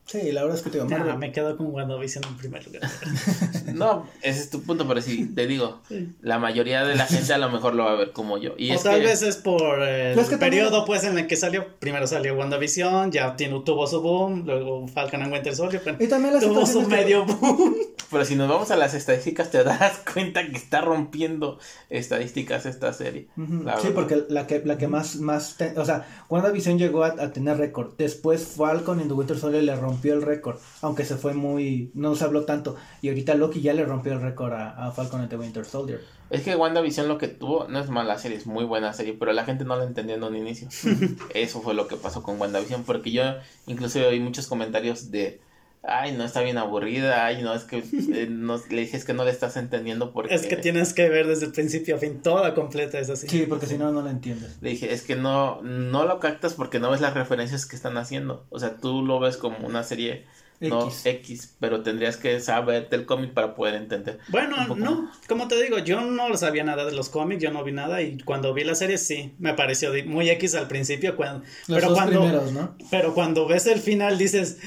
S3: Sí, la verdad es que te digo,
S1: nah,
S3: Marvel,
S1: me quedo con WandaVision en primer lugar. <laughs>
S2: No, ese es tu punto, pero sí, te digo,
S1: Sí.
S2: la mayoría de la gente a lo mejor lo va a ver como yo. Y
S1: o
S2: es
S1: tal
S2: que...
S1: vez es por el
S3: Pues que también-
S1: periodo pues en el que salió. Primero salió WandaVision, ya tiene, tuvo su boom, luego Falcon and Winter Soldier, pero
S3: Y también
S1: tuvo su
S3: que-
S1: medio <laughs> boom.
S2: Pero si nos vamos a las estadísticas, te darás cuenta que está rompiendo estadísticas esta serie.
S3: Sí,
S2: verdad.
S3: porque la que, la que más, más te- o sea, WandaVision llegó a, a tener récord. Después Falcon en The Winter Soldier le rompió el récord, aunque se fue muy, no se habló tanto. Y ahorita Loki ya le rompió el récord a, a Falcon en The Winter Soldier.
S2: Es que WandaVision lo que tuvo no es mala serie, es muy buena serie, pero la gente no la entendió en un inicio. <laughs> Eso fue lo que pasó con WandaVision, porque yo incluso oí muchos comentarios de, ay, no está bien aburrida, ay, no, es que eh, no, le dije, es que no le estás entendiendo porque...
S1: Es que tienes que ver desde el principio a fin, toda completa, es así.
S3: Sí, porque si no, no la entiendes.
S2: Le dije, es que no, no lo captas porque no ves las referencias que están haciendo. O sea, tú lo ves como una serie no
S3: X.
S2: X, pero tendrías que saberte el cómic para poder entender.
S1: Bueno, no,
S2: más.
S1: como te digo, yo no sabía nada de los cómics, yo no vi nada y cuando vi la serie sí, me pareció muy X al principio, cuando,
S3: Los
S1: pero
S3: dos
S1: cuando,
S3: primeros, ¿no?
S1: pero cuando ves el final dices,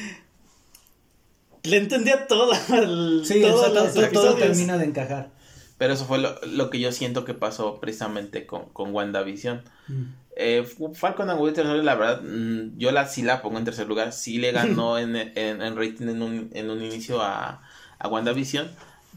S1: le entendía todo, el,
S3: Sí,
S1: todos
S3: exacto,
S1: los
S3: todo, todo termina de encajar.
S2: Pero eso fue lo, lo que yo siento que pasó precisamente con, con WandaVision.
S3: Mm.
S2: Eh, Falcon and Winter Soldier, la verdad, mm, yo la sí la pongo en tercer lugar. Sí le ganó <laughs> en, en, en rating en un, en un inicio a, a WandaVision.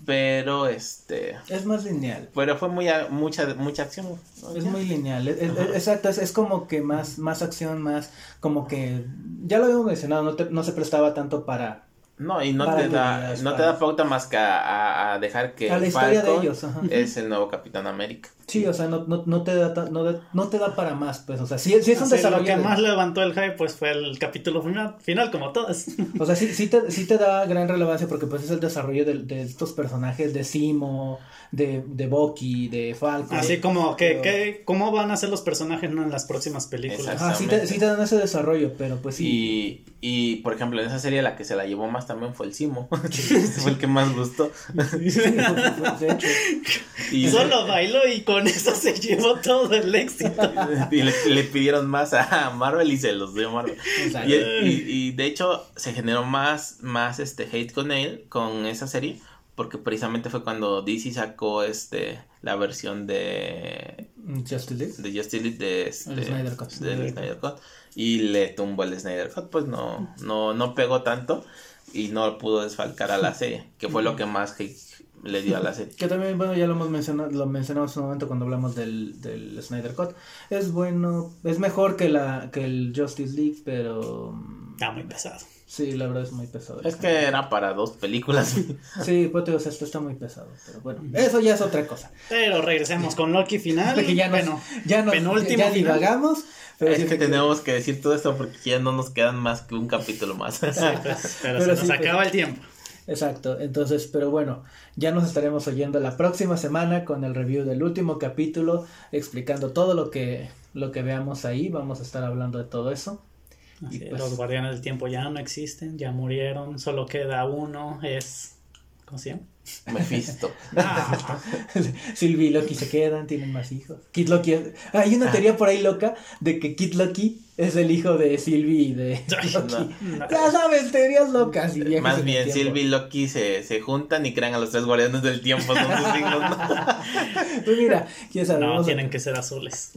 S2: Pero este.
S3: Es más lineal.
S2: Pero fue muy a- mucha, mucha acción. ¿no?
S3: Es
S2: Ya.
S3: muy lineal, es- es- exacto, es, es como que más, más acción, más como que, ya lo habíamos mencionado, no, te- no se prestaba tanto para,
S2: No, y no
S3: Para
S2: te da, no te da pauta más que a, a- a dejar que
S3: a la historia de ellos, ajá.
S2: es el nuevo Capitán América.
S3: Sí, o sea, no, no, no te da, ta- no, no te da para más, pues, o sea, sí, sí es un
S1: Así,
S3: desarrollo
S1: lo que
S3: de-
S1: más levantó el hype pues fue el capítulo final, final como todas. <laughs>
S3: O sea, sí, sí, te, sí te da gran relevancia porque pues es el desarrollo de, de estos personajes de Simo, de, de Bucky, de Falcon.
S1: Así como que,
S3: Pero-
S1: que cómo van a ser los personajes ¿no? en las próximas películas.
S3: Ajá, sí te, sí te dan ese desarrollo, pero pues sí.
S2: Y, y, por ejemplo, en esa serie la que se la llevó más también fue el Simo. <laughs> <laughs> fue el que más gustó.
S3: Sí.
S2: Y,
S1: Solo bailó y con eso se llevó todo el éxito. <laughs>
S2: y le, le pidieron más a Marvel y se los dio Marvel.
S3: Exacto.
S2: Y, y- y de hecho se generó más, más este hate con él, con esa serie, porque precisamente fue cuando DC sacó este la versión de,
S3: Justice League.
S2: de Justice League de este,
S3: El Snyder Cut.
S2: del
S1: Snyder
S2: Snyder Cut, y le tumbó el Snyder Cut, pues no, no, no pegó tanto y no pudo desfalcar a la <laughs> serie, que fue lo que más le dio a la serie.
S3: Que también, bueno, ya lo hemos mencionado, lo mencionamos en un momento cuando hablamos del, del Snyder Cut. Es bueno, es mejor que la que el Justice League, pero
S1: Está muy pesado.
S3: sí, la verdad es muy pesado.
S2: Es que era para dos películas. <laughs>
S3: Sí, pues te digo, o sea, esto está muy pesado, pero bueno, eso ya es otra cosa.
S1: Pero regresemos con Loki final.
S3: Porque ya nos,
S1: bueno,
S3: ya nos,
S1: penúltimo
S3: ya divagamos, pero
S2: es
S3: sí
S2: que
S3: te-
S2: tenemos que decir todo esto porque ya no nos quedan más que un capítulo más.
S1: Sí, pues, pero, <laughs>
S3: Pero
S1: se nos
S3: pues,
S1: acaba el tiempo.
S3: Exacto, entonces, pero bueno, ya nos estaremos oyendo la próxima semana con el review del último capítulo, explicando todo lo que, lo que veamos ahí, vamos a estar hablando de todo eso.
S1: Así,
S3: pues-
S1: Los guardianes del tiempo ya no existen, ya murieron, solo queda uno, es... ¿Cómo se llama?
S2: Mephisto. <laughs>
S1: Ah,
S3: Sylvie y Loki se quedan, tienen más hijos. Kid Loki es- Hay
S2: Ah.
S3: una teoría por ahí loca de que Kid Loki es el hijo de Sylvie y de <laughs> Loki.
S1: no.
S3: Ya sabes, teorías locas y
S2: Más bien. Sylvie y Loki se, se juntan y crean a los tres guardianes del tiempo. Son sus <laughs> hijos, ¿no?
S3: Pues mira, quién sabe.
S1: No,
S3: a-
S1: tienen que ser azules.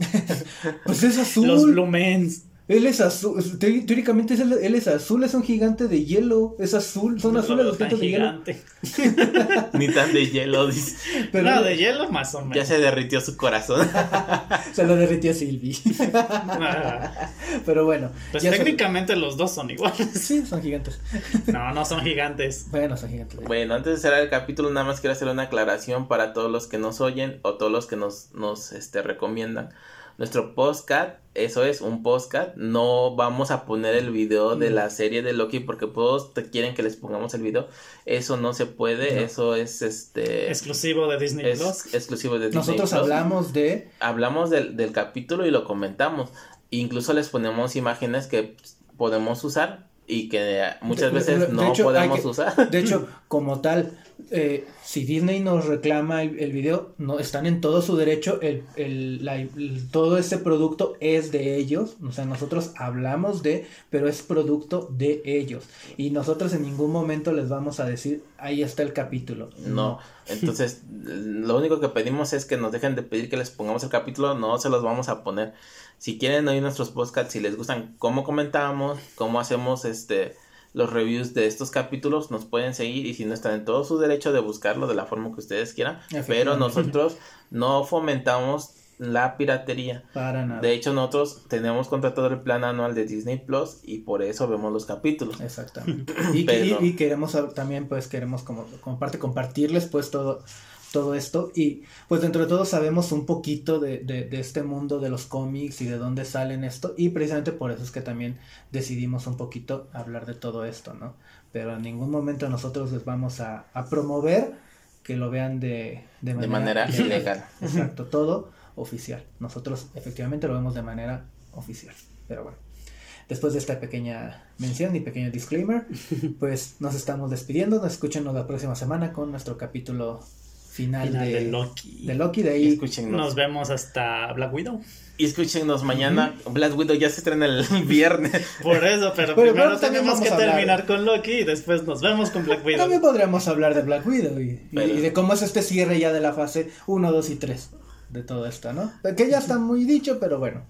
S3: Pues es azul.
S1: Los Blumens.
S3: Él es azul, te- teóricamente es el- él es azul, es un gigante de hielo, es azul, son
S1: No
S3: azules
S1: lo
S3: los gigantes de hielo.
S1: gigante. <laughs>
S2: Ni tan de hielo. dice.
S3: Pero
S1: no, de hielo más o
S2: Ya
S1: menos.
S2: se derritió su corazón. <laughs>
S3: se lo derritió Sylvie.
S1: Ah,
S3: Pero bueno,
S1: Pues
S3: ya
S1: técnicamente los dos son iguales.
S3: sí, son gigantes.
S1: No, no son gigantes.
S3: Bueno, son gigantes.
S2: Bueno, antes de cerrar el capítulo, nada más quiero hacer una aclaración para todos los que nos oyen o todos los que nos, nos este, recomiendan. Nuestro podcast, eso es un podcast, no vamos a poner el video de la serie de Loki porque todos te quieren que les pongamos el video. Eso no se puede,
S3: No.
S2: eso es este
S1: Exclusivo de Disney
S2: es
S1: Plus.
S2: exclusivo de Disney
S3: Nosotros
S2: Plus.
S3: hablamos de
S2: hablamos del, del capítulo y lo comentamos. Incluso les ponemos imágenes que podemos usar y que muchas
S3: de-
S2: veces
S3: de
S2: no
S3: hecho,
S2: podemos
S3: que-
S2: usar.
S3: De hecho, <laughs> como tal, eh, si Disney nos reclama el, el video, no están en todo su derecho. El, el- la- el- todo este producto es de ellos. O sea, nosotros hablamos de, pero es producto de ellos. Y nosotros en ningún momento les vamos a decir, ahí está el capítulo.
S2: No, entonces <laughs> lo único que pedimos es que nos dejen de pedir que les pongamos el capítulo, no se los vamos a poner. Si quieren oír nuestros podcasts, si les gustan cómo comentamos, cómo hacemos este los reviews de estos capítulos, nos pueden seguir y si no están en todo su derecho de buscarlo de la forma que ustedes quieran, pero nosotros no fomentamos la piratería.
S3: Para nada.
S2: De hecho, nosotros tenemos contratado el plan anual de Disney Plus y por eso vemos los capítulos.
S3: Exactamente. <clears throat> Y,
S2: Pero-
S3: y- y queremos también, pues, queremos como, como parte compartirles, pues, todo, todo esto y pues dentro de todo sabemos un poquito de, de, de, este mundo de los cómics y de dónde salen esto y precisamente por eso es que también decidimos un poquito hablar de todo esto, ¿no? Pero en ningún momento nosotros les vamos a, a promover que lo vean de,
S2: de manera, de manera ilegal. <laughs>
S3: Exacto, todo oficial. Nosotros efectivamente lo vemos de manera oficial, pero bueno. Después de esta pequeña mención y pequeño disclaimer, <laughs> pues nos estamos despidiendo. Nos escuchen la próxima semana con nuestro capítulo final, de,
S1: Loki.
S3: De Loki, de ahí
S1: nos vemos hasta Black Widow.
S2: Y escúchenos mañana. Black Widow ya se estrena el <laughs> viernes.
S1: Por eso, pero, primero tenemos que terminar con Loki y después nos vemos con Black Widow.
S3: También podríamos hablar de Black Widow y, y, de cómo es este cierre ya de la fase 1, 2 y 3 de todo esto, ¿no? Que ya está muy dicho, pero bueno.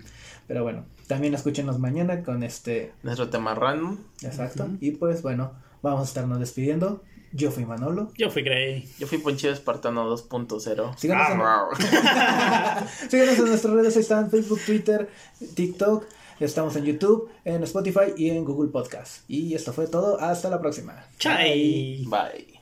S3: Pero bueno, también escúchenos mañana con este...
S2: Nuestro tema random.
S3: Exacto. Y pues bueno, vamos a estarnos despidiendo. Yo fui Manolo.
S1: Yo fui Gray.
S2: Yo fui Ponchido Espartano 2.0.
S3: Síganos, en... <laughs> Síganos en nuestras redes, ahí están Facebook, Twitter, TikTok. Estamos en YouTube, en Spotify y en Google Podcast. Y esto fue todo. Hasta la próxima.
S1: Chai.
S2: Bye.